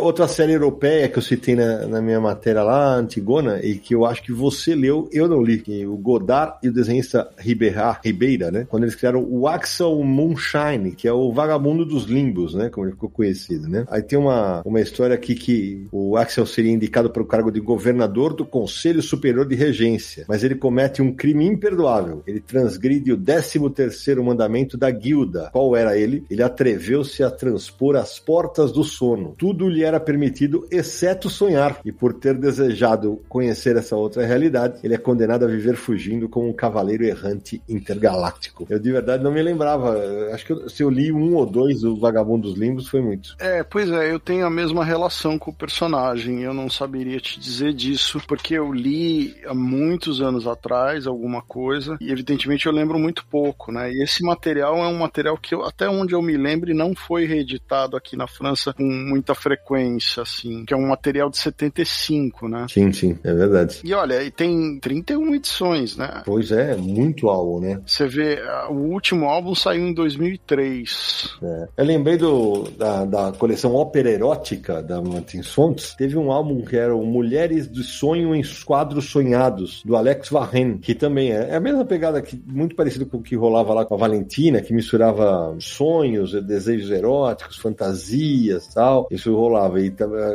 Outra série europeia que eu citei na, na, minha matéria lá, Antigona, e que eu acho que você leu, eu não li, que o Godard e o desenhista Ribeira, Ribeira, né? Quando eles criaram o Axel Moonshine, que é o vagabundo dos limbos, né? Como ele ficou conhecido, né? Aí tem uma, uma história aqui que o Axel seria indicado para o cargo de governador do Conselho Superior de Regência, mas ele comete um crime imperdoável. Ele transgride o 13 terceiro mandamento da guilda. Qual era ele? Ele atreveu-se a transpor as portas do sono. Tudo lhe era permitido, exceto sonhar. E por ter desejado conhecer essa outra realidade, ele é condenado a viver fugindo como um cavaleiro errante intergaláctico. Eu de verdade não me lembrava. Acho que eu, se eu li um ou dois do Vagabundo dos Limbos foi muito. É, pois é, eu tenho a mesma relação com o personagem. Eu não saberia te dizer disso, porque eu li há muitos anos atrás alguma coisa e evidentemente eu lembro muito pouco, né? E esse material é um material que eu, até onde eu me lembre não foi reeditado aqui na França com muita frequência, assim, que é um material de 75, né? Sim, sim, é verdade. E olha, e tem 31 edições, né? Pois é, muito álbum, né? Você vê, o último álbum saiu em 2003. É. Eu lembrei do, da, da coleção Ópera Erótica da Martins Fontes. Teve um álbum que era o Mulheres do Sonho em Quadros Sonhados, do Alex Varren, que também é, é a mesma pegada, que, muito parecido com o que rolava lá com a Valentina, que misturava sonhos, desejos eróticos, fantasias tal. Isso rolava. E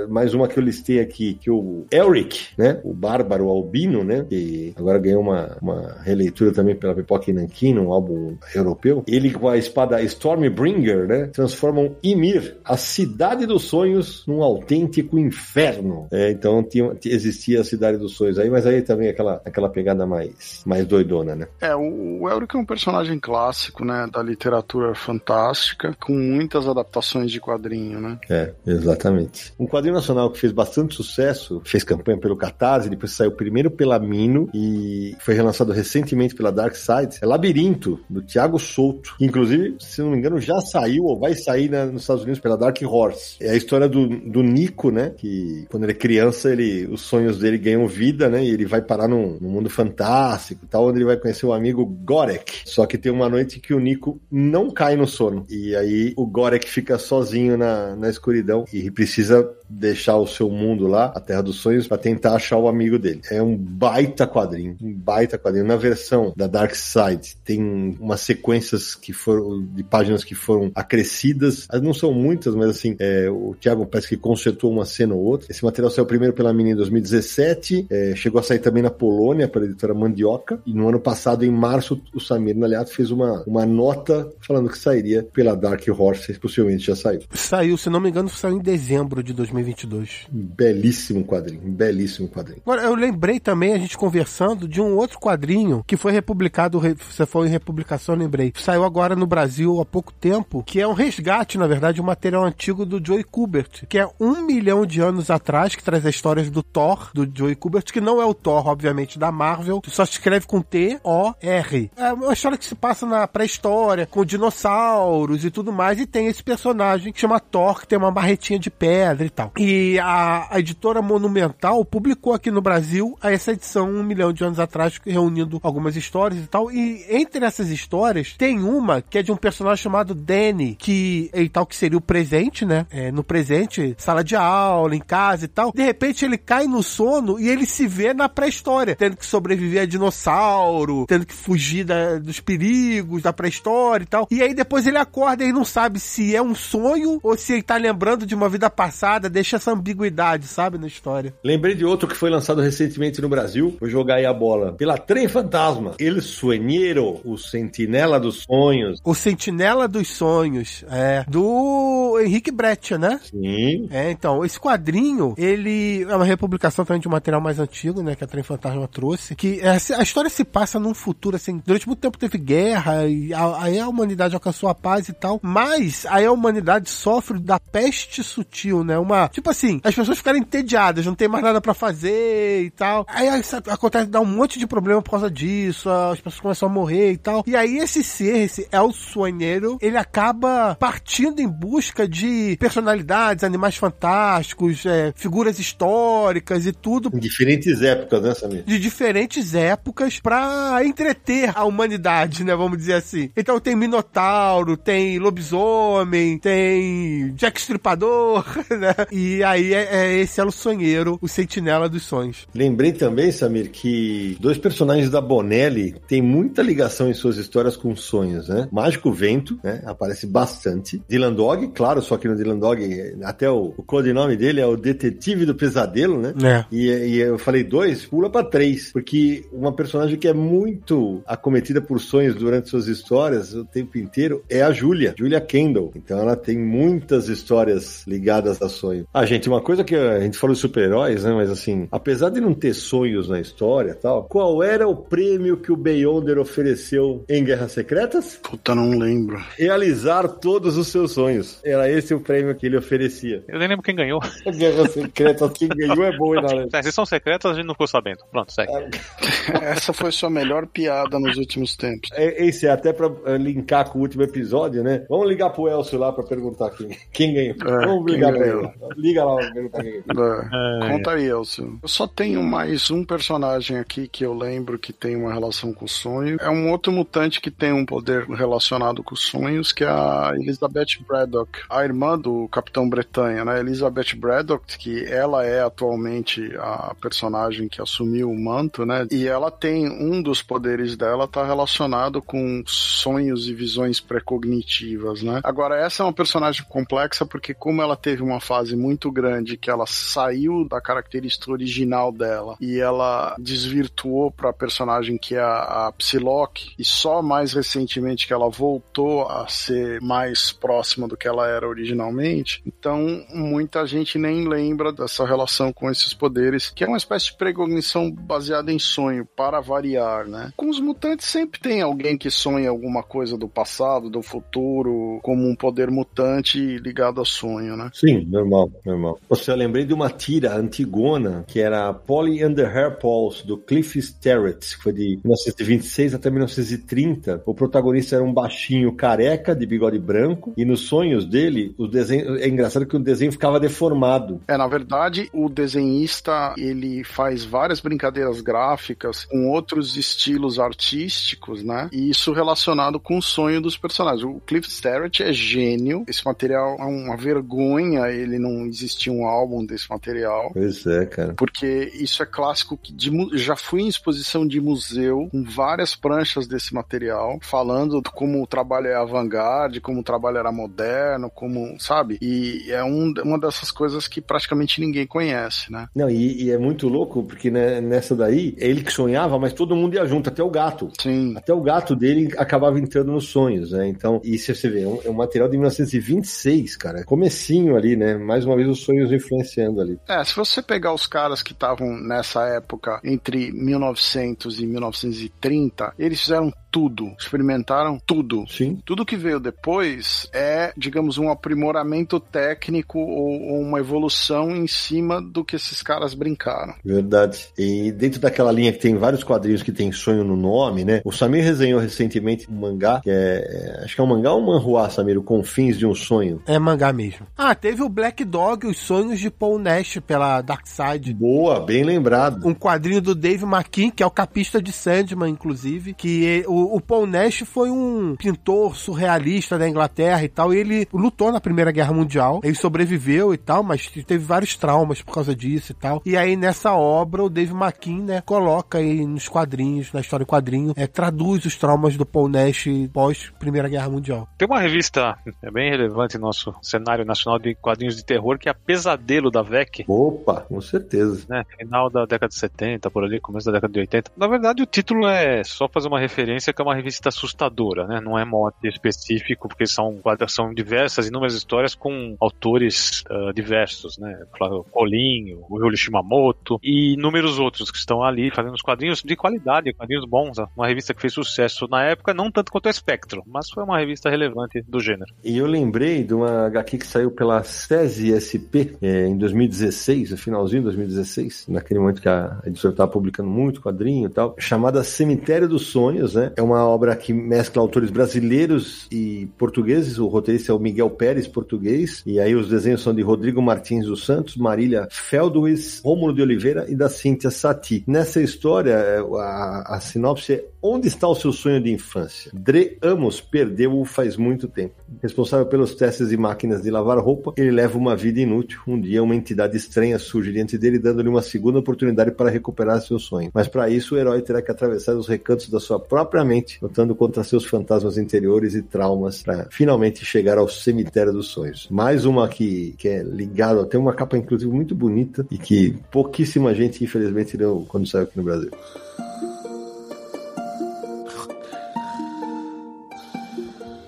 mais uma que eu listei aqui, que o Elric, né? O Bárbaro Albino, né? Que agora ganhou uma, uma releitura também pela Pipoca e Nankin, um álbum europeu. Ele com a espada Stormbringer, né? Transformam Ymir, a cidade dos sonhos, num autêntico inferno. É, então tinha, existia a cidade dos sonhos aí, mas aí também aquela, aquela pegada mais, mais doidona, né? É, o, o Elric é um personagem clássico, né? Da literatura fantástica, com muitas adaptações de quadrinho, né? É, exatamente. Um quadrinho nacional que fez bastante sucesso, fez campanha pelo Catarse, depois saiu primeiro pela Mino e foi relançado recentemente pela Dark Side, é Labirinto, do Thiago Souto, inclusive, se não me engano, já saiu ou vai sair na, nos Estados Unidos pela Dark Horse. É a história do, do Nico, né? Que quando ele é criança, ele, os sonhos dele ganham vida, né? E ele vai parar num, num mundo fantástico tal, onde ele vai conhecer o amigo Gorek. Só que tem uma noite que o Nico não cai no sono. E aí o Gorek fica sozinho na, na escuridão e precisa deixar o seu mundo lá, a Terra dos Sonhos, para tentar achar o amigo dele. É um baita quadrinho, um baita quadrinho. Na versão da Dark Side tem umas sequências que foram de páginas que foram acrescidas. Não são muitas, mas assim, é, o Thiago parece que consertou uma cena ou outra. Esse material saiu primeiro pela Mini em 2017, é, chegou a sair também na Polônia pela editora Mandioca e no ano passado, em março, o Samir Naliato fez uma, uma nota falando que sairia pela Dark Horse, possivelmente já saiu. Saiu, se não me engano, saiu em dezembro de 2020. 2022. Belíssimo quadrinho, belíssimo quadrinho. Agora, eu lembrei também, a gente conversando, de um outro quadrinho que foi republicado, você falou em republicação, lembrei. Saiu agora no Brasil há pouco tempo, que é um resgate, na verdade, de um material antigo do Joey Kubert, que é um milhão de anos atrás, que traz as histórias do Thor, do Joey Kubert, que não é o Thor, obviamente, da Marvel, só se escreve com T-O-R. É uma história que se passa na pré-história, com dinossauros e tudo mais, e tem esse personagem que chama Thor, que tem uma barretinha de pedra e tal. E a, a, editora Monumental publicou aqui no Brasil essa edição um milhão de anos atrás, reunindo algumas histórias e tal. E entre essas histórias, tem uma que é de um personagem chamado Danny, que e tal, que seria o presente, né? É, no presente, sala de aula, em casa e tal. De repente ele cai no sono e ele se vê na pré-história, tendo que sobreviver a dinossauro, tendo que fugir da, dos perigos da pré-história e tal. E aí depois ele acorda e não sabe se é um sonho ou se ele tá lembrando de uma vida passada, deixa essa ambiguidade, sabe, na história. Lembrei de outro que foi lançado recentemente no Brasil. Vou jogar aí a bola. Pela Trem Fantasma. El Sueñero, o Sentinela dos Sonhos. O Sentinela dos Sonhos, é. Do Henrique Brecht, né? Sim. É, então, esse quadrinho, ele é uma republicação também de um material mais antigo, né, que a Trem Fantasma trouxe, que é, a história se passa num futuro, assim, durante muito tempo teve guerra, e aí a humanidade alcançou a paz e tal, mas aí a humanidade sofre da peste sutil, né, uma Tipo assim, as pessoas ficarem entediadas, não tem mais nada para fazer e tal. Aí acontece, dá um monte de problema por causa disso, as pessoas começam a morrer e tal. E aí esse ser, esse El Sonheiro, ele acaba partindo em busca de personalidades, animais fantásticos, é, figuras históricas e tudo. Em diferentes épocas, né, Samir? De diferentes épocas pra entreter a humanidade, né, vamos dizer assim. Então tem Minotauro, tem lobisomem, tem Jack Stripador, né? E aí é, é, esse é o sonheiro, o sentinela dos sonhos. Lembrei também, Samir, que dois personagens da Bonelli têm muita ligação em suas histórias com sonhos, né? Mágico Vento, né? Aparece bastante. Dylan Dog, claro, só que no Dylan Dog, até o, o codinome dele é o Detetive do Pesadelo, né? É. E, e eu falei dois, pula pra três, porque uma personagem que é muito acometida por sonhos durante suas histórias o tempo inteiro é a Julia, Julia Kendall. Então ela tem muitas histórias ligadas a sonho. Ah, gente, uma coisa que a gente falou de super-heróis, né? Mas assim, apesar de não ter sonhos na história tal, qual era o prêmio que o Beyonder ofereceu em Guerras Secretas? Puta, não lembro. Realizar todos os seus sonhos. Era esse o prêmio que ele oferecia. Eu nem lembro quem ganhou. Guerras Secretas, quem ganhou é bom, hein, É, se são secretas, a gente não ficou sabendo. Pronto, segue. Essa foi sua melhor piada nos últimos tempos. É, esse é até pra eh, linkar com o último episódio, né? Vamos ligar pro Elcio lá pra perguntar quem, quem ganhou. É, Vamos ligar pra ele. Liga lá pra quem ganhou. É. Conta aí, Elcio. Eu só tenho mais um personagem aqui que eu lembro que tem uma relação com o sonho. É um outro mutante que tem um poder relacionado com os sonhos, que é a Elizabeth Braddock, a irmã do Capitão Bretanha, né? Elizabeth Braddock, que ela é atualmente a personagem que assumiu o manto, né? E ela tem um dos poderes dela tá relacionado com sonhos e visões precognitivas, né? Agora essa é uma personagem complexa porque como ela teve uma fase muito grande que ela saiu da característica original dela e ela desvirtuou para a personagem que é a, a Psylocke e só mais recentemente que ela voltou a ser mais próxima do que ela era originalmente. Então muita gente nem lembra dessa relação com esses poderes, que é uma espécie de precognição baseada em sonho, para variar, né? Com os mutantes sempre tem alguém que sonha alguma coisa do passado, do futuro, como um poder mutante ligado a sonho, né? Sim, normal, normal. Você, eu lembrei de uma tira antigona, que era Polly and the Hair Pulse, do Cliff Sterrett, que foi de 1926 até 1930. O protagonista era um baixinho careca, de bigode branco, e nos sonhos dele, o desenho, é engraçado que o desenho ficava deformado. É, na verdade, o desenhista, ele faz várias brincadeiras gráficas com outros estilos artísticos, né? E isso relacionado com o sonho dos personagens. O Cliff Sterrett é gênio. Esse material é uma vergonha ele não existir um álbum desse material. Pois é, cara. Porque isso é clássico de já fui em exposição de museu com várias pranchas desse material, falando como o trabalho é avant-garde, como o trabalho era moderno, como, sabe? E é um- uma dessas coisas que praticamente ninguém conhece, né? Não, e, e é muito louco, porque né, nessa daí, é ele que sonhava, mas todo mundo ia junto, até o gato. Sim. Até o gato dele acabava entrando nos sonhos, né? Então, se você vê, é um, é um material de 1926, cara. Comecinho ali, né? Mais uma vez os sonhos influenciando ali. É, se você pegar os caras que estavam nessa época entre 1900 e 1930, eles fizeram tudo, experimentaram tudo. Sim. Tudo que veio depois é, digamos, um aprimoramento técnico ou, ou uma evolução em cima do que esses caras brincaram. Verdade. E dentro daquela linha que tem vários quadrinhos que tem sonho no nome, né? O Samir resenhou recentemente um mangá, que é. é, Acho que é um mangá ou um manhua, Samir, o Confins de um Sonho. É mangá mesmo. Ah, teve o Black Dog, Os Sonhos de Paul Nash pela Dark Side. Boa, bem lembrado. Um quadrinho do Dave McKean, que é o capista de Sandman, inclusive, que é- o, o Paul Nash foi um pintor surrealista da Inglaterra e tal, e ele lutou na Primeira Guerra Mundial, ele sobreviveu e tal, mas teve vários traumas por causa disso e tal. E aí, nessa obra, o Dave McKean, né, coloca aí nos quadrinhos, na história em quadrinho, é, traduz os traumas do Paul Nash pós Primeira Guerra Mundial. Tem uma revista é bem relevante no nosso cenário nacional de quadrinhos de terror, que é a Pesadelo da VEC. Opa, com certeza. Né, final da década de 70, por ali, começo da década de 80. Na verdade, o título é só fazer uma referência que é uma revista assustadora, né? Não é mote específico, porque são, são diversas, inúmeras histórias com autores ah, diversos, né? Claro, Colinho, o Yuri Shimamoto e inúmeros outros que estão ali fazendo os quadrinhos de qualidade, quadrinhos bons. né? Uma revista que fez sucesso na época, não tanto quanto a Spectro, mas foi uma revista relevante do gênero. E eu lembrei de uma HQ que saiu pela SESI SP é, em 2016, no finalzinho de 2016, naquele momento que a editora estava publicando muito quadrinho e tal, chamada Cemitério dos Sonhos, né? É uma obra que mescla autores brasileiros e portugueses. O roteirista é o Miguel Pérez, português, e aí os desenhos são de Rodrigo Martins dos Santos, Marília Feldwis, Rômulo de Oliveira e da Cíntia Sati. Nessa história, é, a, a sinopse é Onde está o seu sonho de infância? Dre Amos perdeu-o faz muito tempo. Responsável pelos testes de máquinas de lavar roupa, ele leva uma vida inútil. Um dia, uma entidade estranha surge diante dele, dando-lhe uma segunda oportunidade para recuperar seu sonho. Mas para isso, o herói terá que atravessar os recantos da sua própria mente, lutando contra seus fantasmas interiores e traumas, para finalmente chegar ao cemitério dos sonhos. Mais uma que, que é ligada, tem uma capa inclusive muito bonita e que pouquíssima gente, infelizmente, leu quando saiu aqui no Brasil.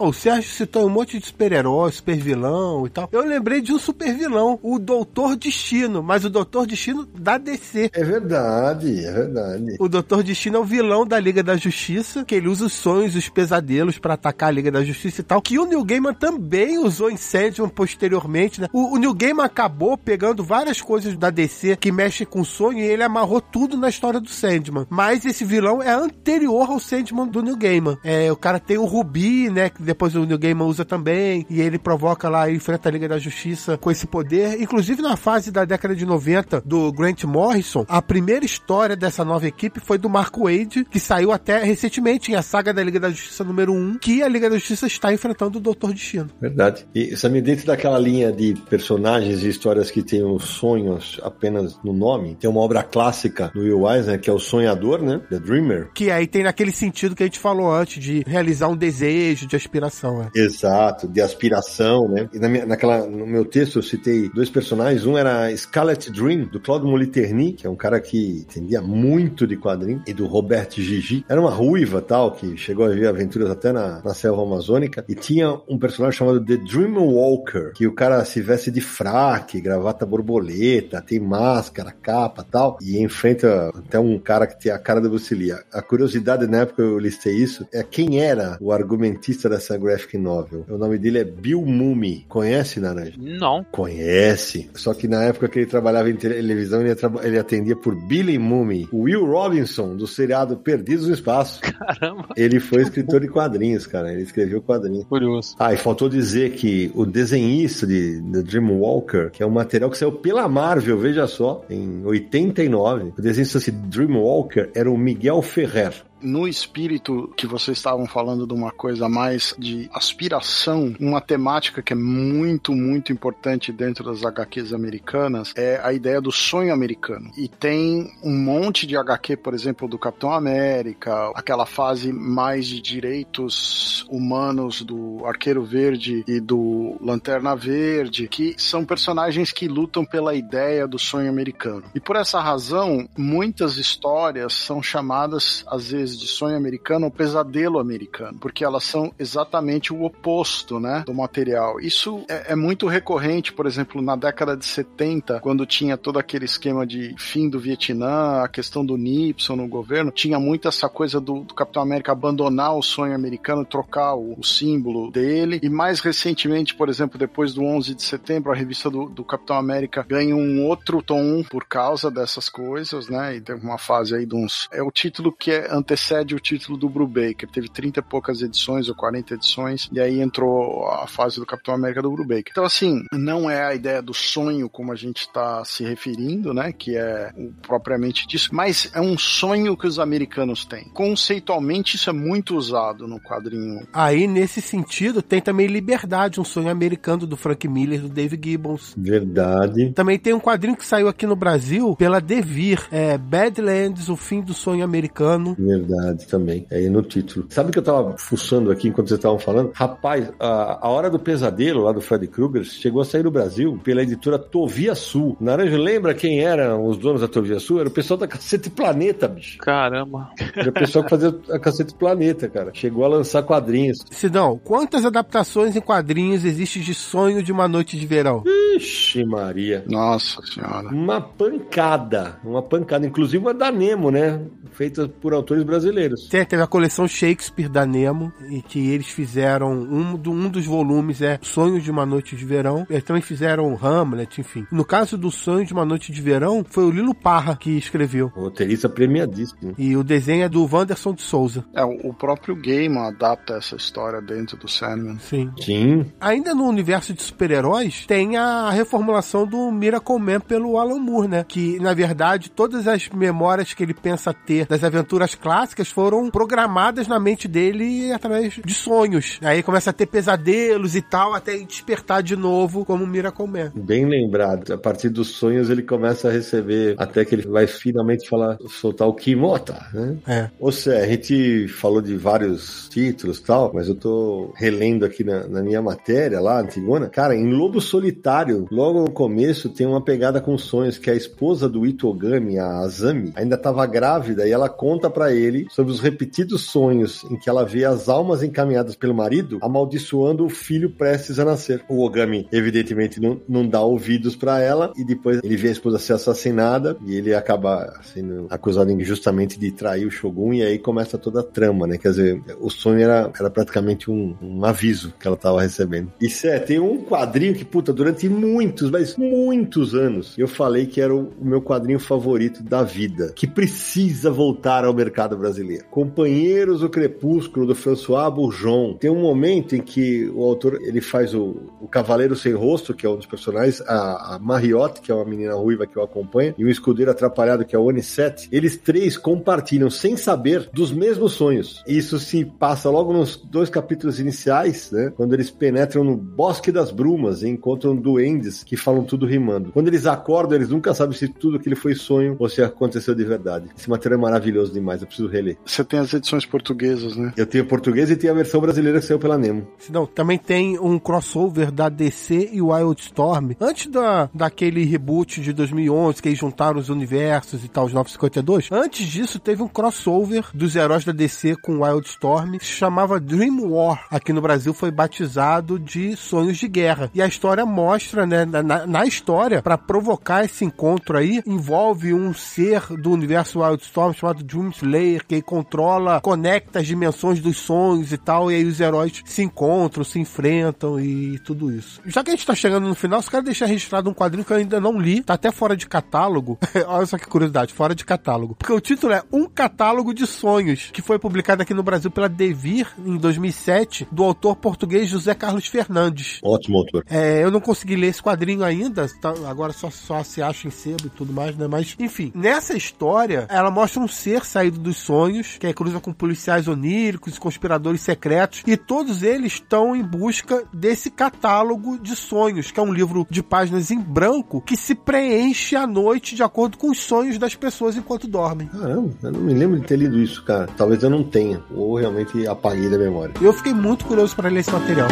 O Sérgio citou um monte de super-herói, super-vilão e tal. Eu lembrei de um super-vilão, o Doutor Destino, mas o Doutor Destino da DC. É verdade, é verdade. O Doutor Destino é o vilão da Liga da Justiça, que ele usa os sonhos, os pesadelos para atacar a Liga da Justiça e tal, que o Neil Gaiman também usou em Sandman posteriormente, né? O, o Neil Gaiman acabou pegando várias coisas da DC que mexem com sonho e ele amarrou tudo na história do Sandman. Mas esse vilão é anterior ao Sandman do Neil Gaiman. É, o cara tem o Rubi, né, que depois o New Gaiman usa também, e ele provoca lá, enfrenta a Liga da Justiça com esse poder. Inclusive na fase da década de 90 do Grant Morrison, a primeira história dessa nova equipe foi do Mark Wade, que saiu até recentemente em a saga da Liga da Justiça número 1, que a Liga da Justiça está enfrentando o Doutor Destino. Verdade. E Samir, dentro daquela linha de personagens e histórias que tem os sonhos apenas no nome, tem uma obra clássica do Will Eisner, que é o Sonhador, né? The Dreamer. Que aí tem naquele sentido que a gente falou antes, de realizar um desejo, de aspiração aspiração, é. Exato, de aspiração, né? E na minha, naquela, no meu texto eu citei dois personagens. Um era Scarlet Dream, do Claude Moliterni, que é um cara que entendia muito de quadrinho, e do Robert Gigi. Era uma ruiva tal, que chegou a ver aventuras até na, na selva amazônica. E tinha um personagem chamado The Dream Walker, que o cara se veste de fraque, gravata borboleta, tem máscara, capa tal, e enfrenta até um cara que tem a cara da Bruce Lee. A curiosidade na época eu listei isso é quem era o argumentista dessa graphic novel. O nome dele é Bill Mumi. Conhece, Naranja? Não. Conhece. Só que na época que ele trabalhava em televisão, ele, ele atendia por Billy Mumi. O Will Robinson, do seriado Perdidos no Espaço. Caramba. Ele foi escritor de quadrinhos, cara. Ele escreveu quadrinhos. Curioso. Ah, e faltou dizer que o desenhista de The Dreamwalker, que é um material que saiu pela Marvel, veja só, em 89, o desenhista de Dreamwalker era o Miguel Ferrer no espírito que vocês estavam falando de uma coisa mais de aspiração, uma temática que é muito, muito importante dentro das HQs americanas é a ideia do sonho americano. E tem um monte de HQ, por exemplo, do Capitão América, aquela fase mais de direitos humanos do Arqueiro Verde e do Lanterna Verde, que são personagens que lutam pela ideia do sonho americano. E por essa razão, muitas histórias são chamadas, às vezes, de sonho americano ou pesadelo americano, porque elas são exatamente o oposto, né, do material. Isso é, é, muito recorrente, por exemplo, na década de 70, quando tinha todo aquele esquema de fim do Vietnã, a questão do Nixon no governo, tinha muito essa coisa do, do Capitão América abandonar o sonho americano, trocar o, o, símbolo dele, e mais recentemente, por exemplo, depois do 11 de setembro, a revista do, do Capitão América ganha um outro tom por causa dessas coisas, né, e tem uma fase aí de uns... É o título que é antecedente antecede o título do Brubaker. Teve 30 e poucas edições ou 40 edições, e aí entrou a fase do Capitão América do Brubaker. Então, assim, não é a ideia do sonho como a gente está se referindo, né? Que é o, propriamente disso, mas é um sonho que os americanos têm. Conceitualmente, isso é muito usado no quadrinho. Aí, nesse sentido, tem também Liberdade, um sonho americano do Frank Miller, do Dave Gibbons. Verdade. Também tem um quadrinho que saiu aqui no Brasil pela Devir, é Badlands, o fim do sonho americano. Verdade verdade também. É aí no título. Sabe que eu tava fuçando aqui enquanto vocês estavam falando? Rapaz, a, a Hora do Pesadelo, lá do Fred Krueger, chegou a sair no Brasil pela editora Tovia Sul. Naranja, lembra quem eram os donos da Tovia Sul? Era o pessoal da Cacete Planeta, bicho. Caramba. Era o pessoal que fazia a Cacete Planeta, cara. Chegou a lançar quadrinhos. Sidão, quantas adaptações em quadrinhos existe de Sonho de uma Noite de Verão? Ixi, Maria. Nossa Senhora. Uma pancada. Uma pancada. Inclusive uma da Nemo, né? Feita por autores brasileiros brasileiros. Tem, teve a coleção Shakespeare da Nemo, e que eles fizeram, um, do, um dos volumes é Sonho de uma Noite de Verão, eles também fizeram Hamlet, enfim. No caso do Sonho de uma Noite de Verão, foi o Lilo Parra que escreveu. O roteirista premiadíssimo. E o desenho é do Wanderson de Souza. É, o próprio Game adapta essa história dentro do Sandman. Sim. Sim. Ainda no universo de super-heróis, tem a reformulação do Miracle Man pelo Alan Moore, né? Que, na verdade, todas as memórias que ele pensa ter das aventuras clássicas clássicas foram programadas na mente dele através de sonhos. Aí começa a ter pesadelos e tal, até despertar de novo como Miracle Man. Bem lembrado. A partir dos sonhos ele começa a receber, até que ele vai finalmente falar, soltar o Kimota, né? É. Ou seja, a gente falou de vários títulos e tal, mas eu tô relendo aqui na, na minha matéria lá, Antigona. Cara, em Lobo Solitário, logo no começo tem uma pegada com sonhos que a esposa do Itogami, a Azami, ainda estava grávida e ela conta para ele sobre os repetidos sonhos em que ela vê as almas encaminhadas pelo marido amaldiçoando o filho prestes a nascer. O Ogami, evidentemente, não, não dá ouvidos para ela e depois ele vê a esposa ser assassinada e ele acaba sendo acusado injustamente de trair o Shogun e aí começa toda a trama, né? Quer dizer, o sonho era, era praticamente um, um aviso que ela estava recebendo. E Sé, tem um quadrinho que, puta, durante muitos, mas muitos anos, eu falei que era o, o meu quadrinho favorito da vida, que precisa voltar ao mercado brasileiro. Companheiros do Crepúsculo, do François Bourgeon. Tem um momento em que o autor, ele faz o, o Cavaleiro Sem Rosto, que é um dos personagens, a, a Mariotte, que é uma menina ruiva que eu acompanho, e o Escudeiro Atrapalhado, que é o Onisete. Eles três compartilham, sem saber, dos mesmos sonhos. Isso se passa logo nos dois capítulos iniciais, né? Quando eles penetram no Bosque das Brumas e encontram duendes que falam tudo rimando. Quando eles acordam, eles nunca sabem se tudo aquilo foi sonho ou se aconteceu de verdade. Esse material é maravilhoso demais, eu preciso reler. Você tem as edições portuguesas, né? Eu tenho português e tenho a versão brasileira que saiu pela Nemo. Não, também tem um crossover da DC e Wildstorm. Antes da, daquele reboot de 2011, que eles juntaram os universos e tal, os 952. Antes disso, teve um crossover dos heróis da DC com Wildstorm, que se chamava Dream War. Aqui no Brasil foi batizado de Sonhos de Guerra. E a história mostra, né, na, na história, para provocar esse encontro aí, envolve um ser do universo Wildstorm chamado Dream Slayer, que controla, conecta as dimensões dos sonhos e tal, e aí os heróis se encontram, se enfrentam e tudo isso. Já que a gente tá chegando no final, só quero deixar registrado um quadrinho que eu ainda não li, tá até fora de catálogo. Olha só que curiosidade, fora de catálogo. Porque o título é Um Catálogo de Sonhos, que foi publicado aqui no Brasil pela Devir em 2007, do autor português José Carlos Fernandes. Ótimo autor. É, eu não consegui ler esse quadrinho ainda, tá- agora só, só se acha em sebo e tudo mais, né? Mas, enfim, nessa história, ela mostra um ser saído dos sonhos, que aí cruza com policiais oníricos, conspiradores secretos, e todos eles estão em busca desse catálogo de sonhos, que é um livro de páginas em branco que se preenche à noite de acordo com os sonhos das pessoas enquanto dormem. Caramba, eu não me lembro de ter lido isso, cara. Talvez eu não tenha, ou realmente apaguei da memória. Eu fiquei muito curioso para ler esse material.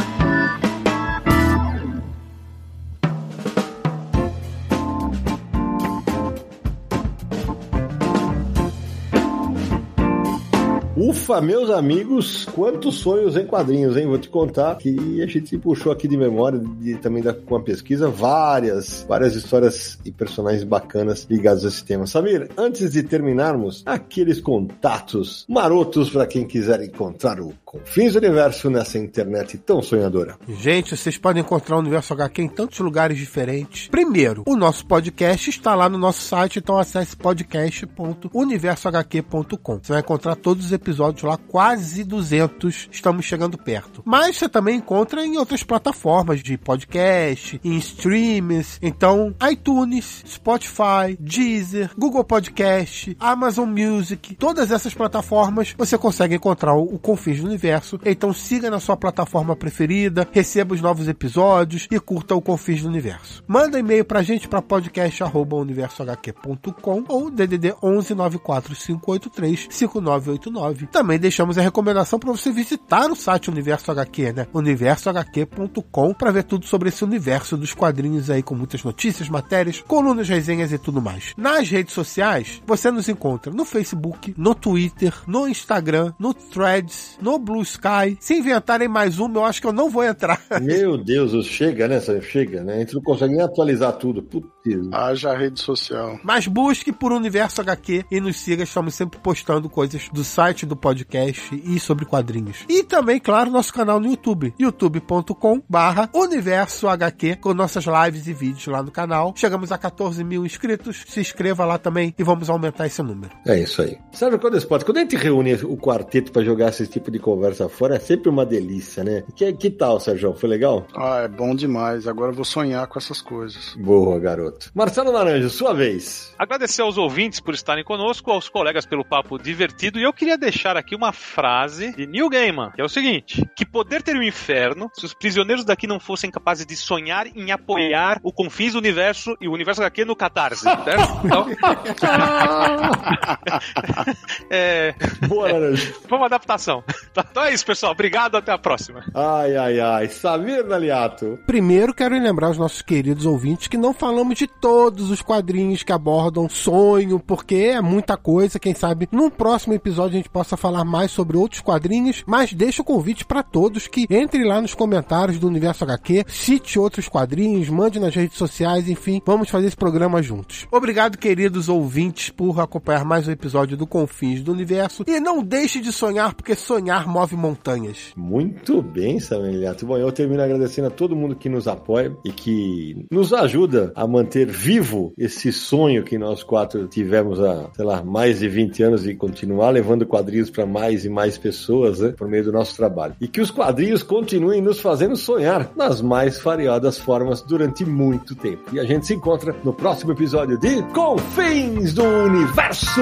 Ufa, meus amigos, quantos sonhos em quadrinhos, hein? Vou te contar que a gente puxou aqui de memória, de, também da, com a pesquisa, várias, várias histórias e personagens bacanas ligados a esse tema. Samir, antes de terminarmos, aqueles contatos marotos para quem quiser encontrar o Confins Universo nessa internet tão sonhadora. Gente, vocês podem encontrar o Universo HQ em tantos lugares diferentes. Primeiro, o nosso podcast está lá no nosso site, então acesse podcast.universohq.com. Você vai encontrar todos os episódios lá, quase 200. Estamos chegando perto. Mas você também encontra em outras plataformas de podcast, em streams. Então, iTunes, Spotify, Deezer, Google Podcast, Amazon Music, todas essas plataformas você consegue encontrar o, o Confins do Universo. Então siga na sua plataforma preferida, receba os novos episódios e curta o Confins do Universo. Manda e-mail pra gente para podcast@universohq.com ou DDD 11 94583 5989. Também deixamos a recomendação para você visitar o site Universo HQ, né? universohq.com para ver tudo sobre esse universo dos quadrinhos aí com muitas notícias, matérias, colunas, resenhas e tudo mais. Nas redes sociais, você nos encontra no Facebook, no Twitter, no Instagram, no Threads, no Blue Sky. Se inventarem mais uma, eu acho que eu não vou entrar. Meu Deus, chega, né? Chega, né? A gente não consegue nem atualizar tudo. Putz. Haja rede social. Mas busque por Universo HQ e nos siga, estamos sempre postando coisas do site do podcast e sobre quadrinhos. E também, claro, nosso canal no YouTube, youtube.com barra Universo HQ, com nossas lives e vídeos lá no canal. Chegamos a 14 mil inscritos, se inscreva lá também e vamos aumentar esse número. É isso aí. Sabe quando esporte? Quando a gente reúne o quarteto para jogar esse tipo de conversa fora, é sempre uma delícia, né? Que, que tal, Sérgio? Foi legal? Ah, é bom demais. Agora eu vou sonhar com essas coisas. Boa, garoto. Marcelo Naranjo, sua vez. Agradecer aos ouvintes por estarem conosco, aos colegas pelo papo divertido. E eu queria deixar aqui uma frase de Neil Gaiman, que é o seguinte: que poder ter o um inferno se os prisioneiros daqui não fossem capazes de sonhar em apoiar o Confins do Universo e o Universo HQ no Catarse, certo? Então... é... Boa, Naranjo. Foi uma adaptação. Então é isso, pessoal. Obrigado, até a próxima. Ai, ai, ai. Samir Naliato. Primeiro, quero lembrar os nossos queridos ouvintes que não falamos de todos os quadrinhos que abordam sonho, porque é muita coisa. Quem sabe num próximo episódio a gente possa falar mais sobre outros quadrinhos, mas deixa o convite para todos que entrem lá nos comentários do Universo HQ, cite outros quadrinhos, mande nas redes sociais, enfim, vamos fazer esse programa juntos. Obrigado, queridos ouvintes, por acompanhar mais um episódio do Confins do Universo. E não deixe de sonhar, porque sonhar move montanhas. Muito bem, Samuel Liato. Bom, eu termino agradecendo a todo mundo que nos apoia e que nos ajuda a manter vivo esse sonho que nós quatro tivemos há, sei lá, mais de 20 anos e continuar levando quadrinhos para mais e mais pessoas né, por meio do nosso trabalho. E que os quadrinhos continuem nos fazendo sonhar nas mais variadas formas durante muito tempo. E a gente se encontra no próximo episódio de Confins do Universo!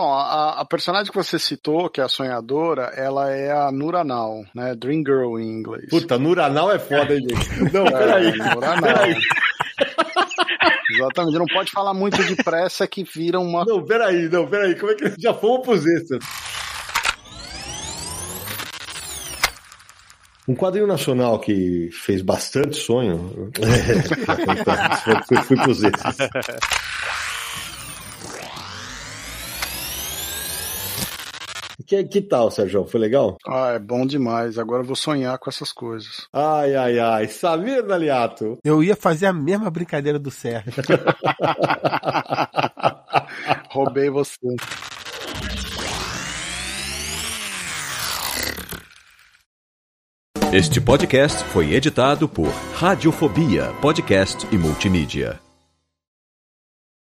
Bom, a, a, personagem que você citou, que é a sonhadora, ela é a Nuranal, né? Dream Girl em inglês. Puta, Nuranal é foda, hein, gente? Não, peraí. É, Nuranal. Peraí. Exatamente, não pode falar muito depressa que vira uma. Não, peraí, não, peraí, como é que. Já fomos pros extras. Um quadrinho nacional que fez bastante sonho. Fui, fui pros extras. Que, que tal, Sérgio? Foi legal? Ah, é bom demais. Agora eu vou sonhar com essas coisas. Ai, ai, ai. Samir Daliato. Eu ia fazer a mesma brincadeira do Sérgio. Roubei você. Este podcast foi editado por Radiofobia, podcast e multimídia.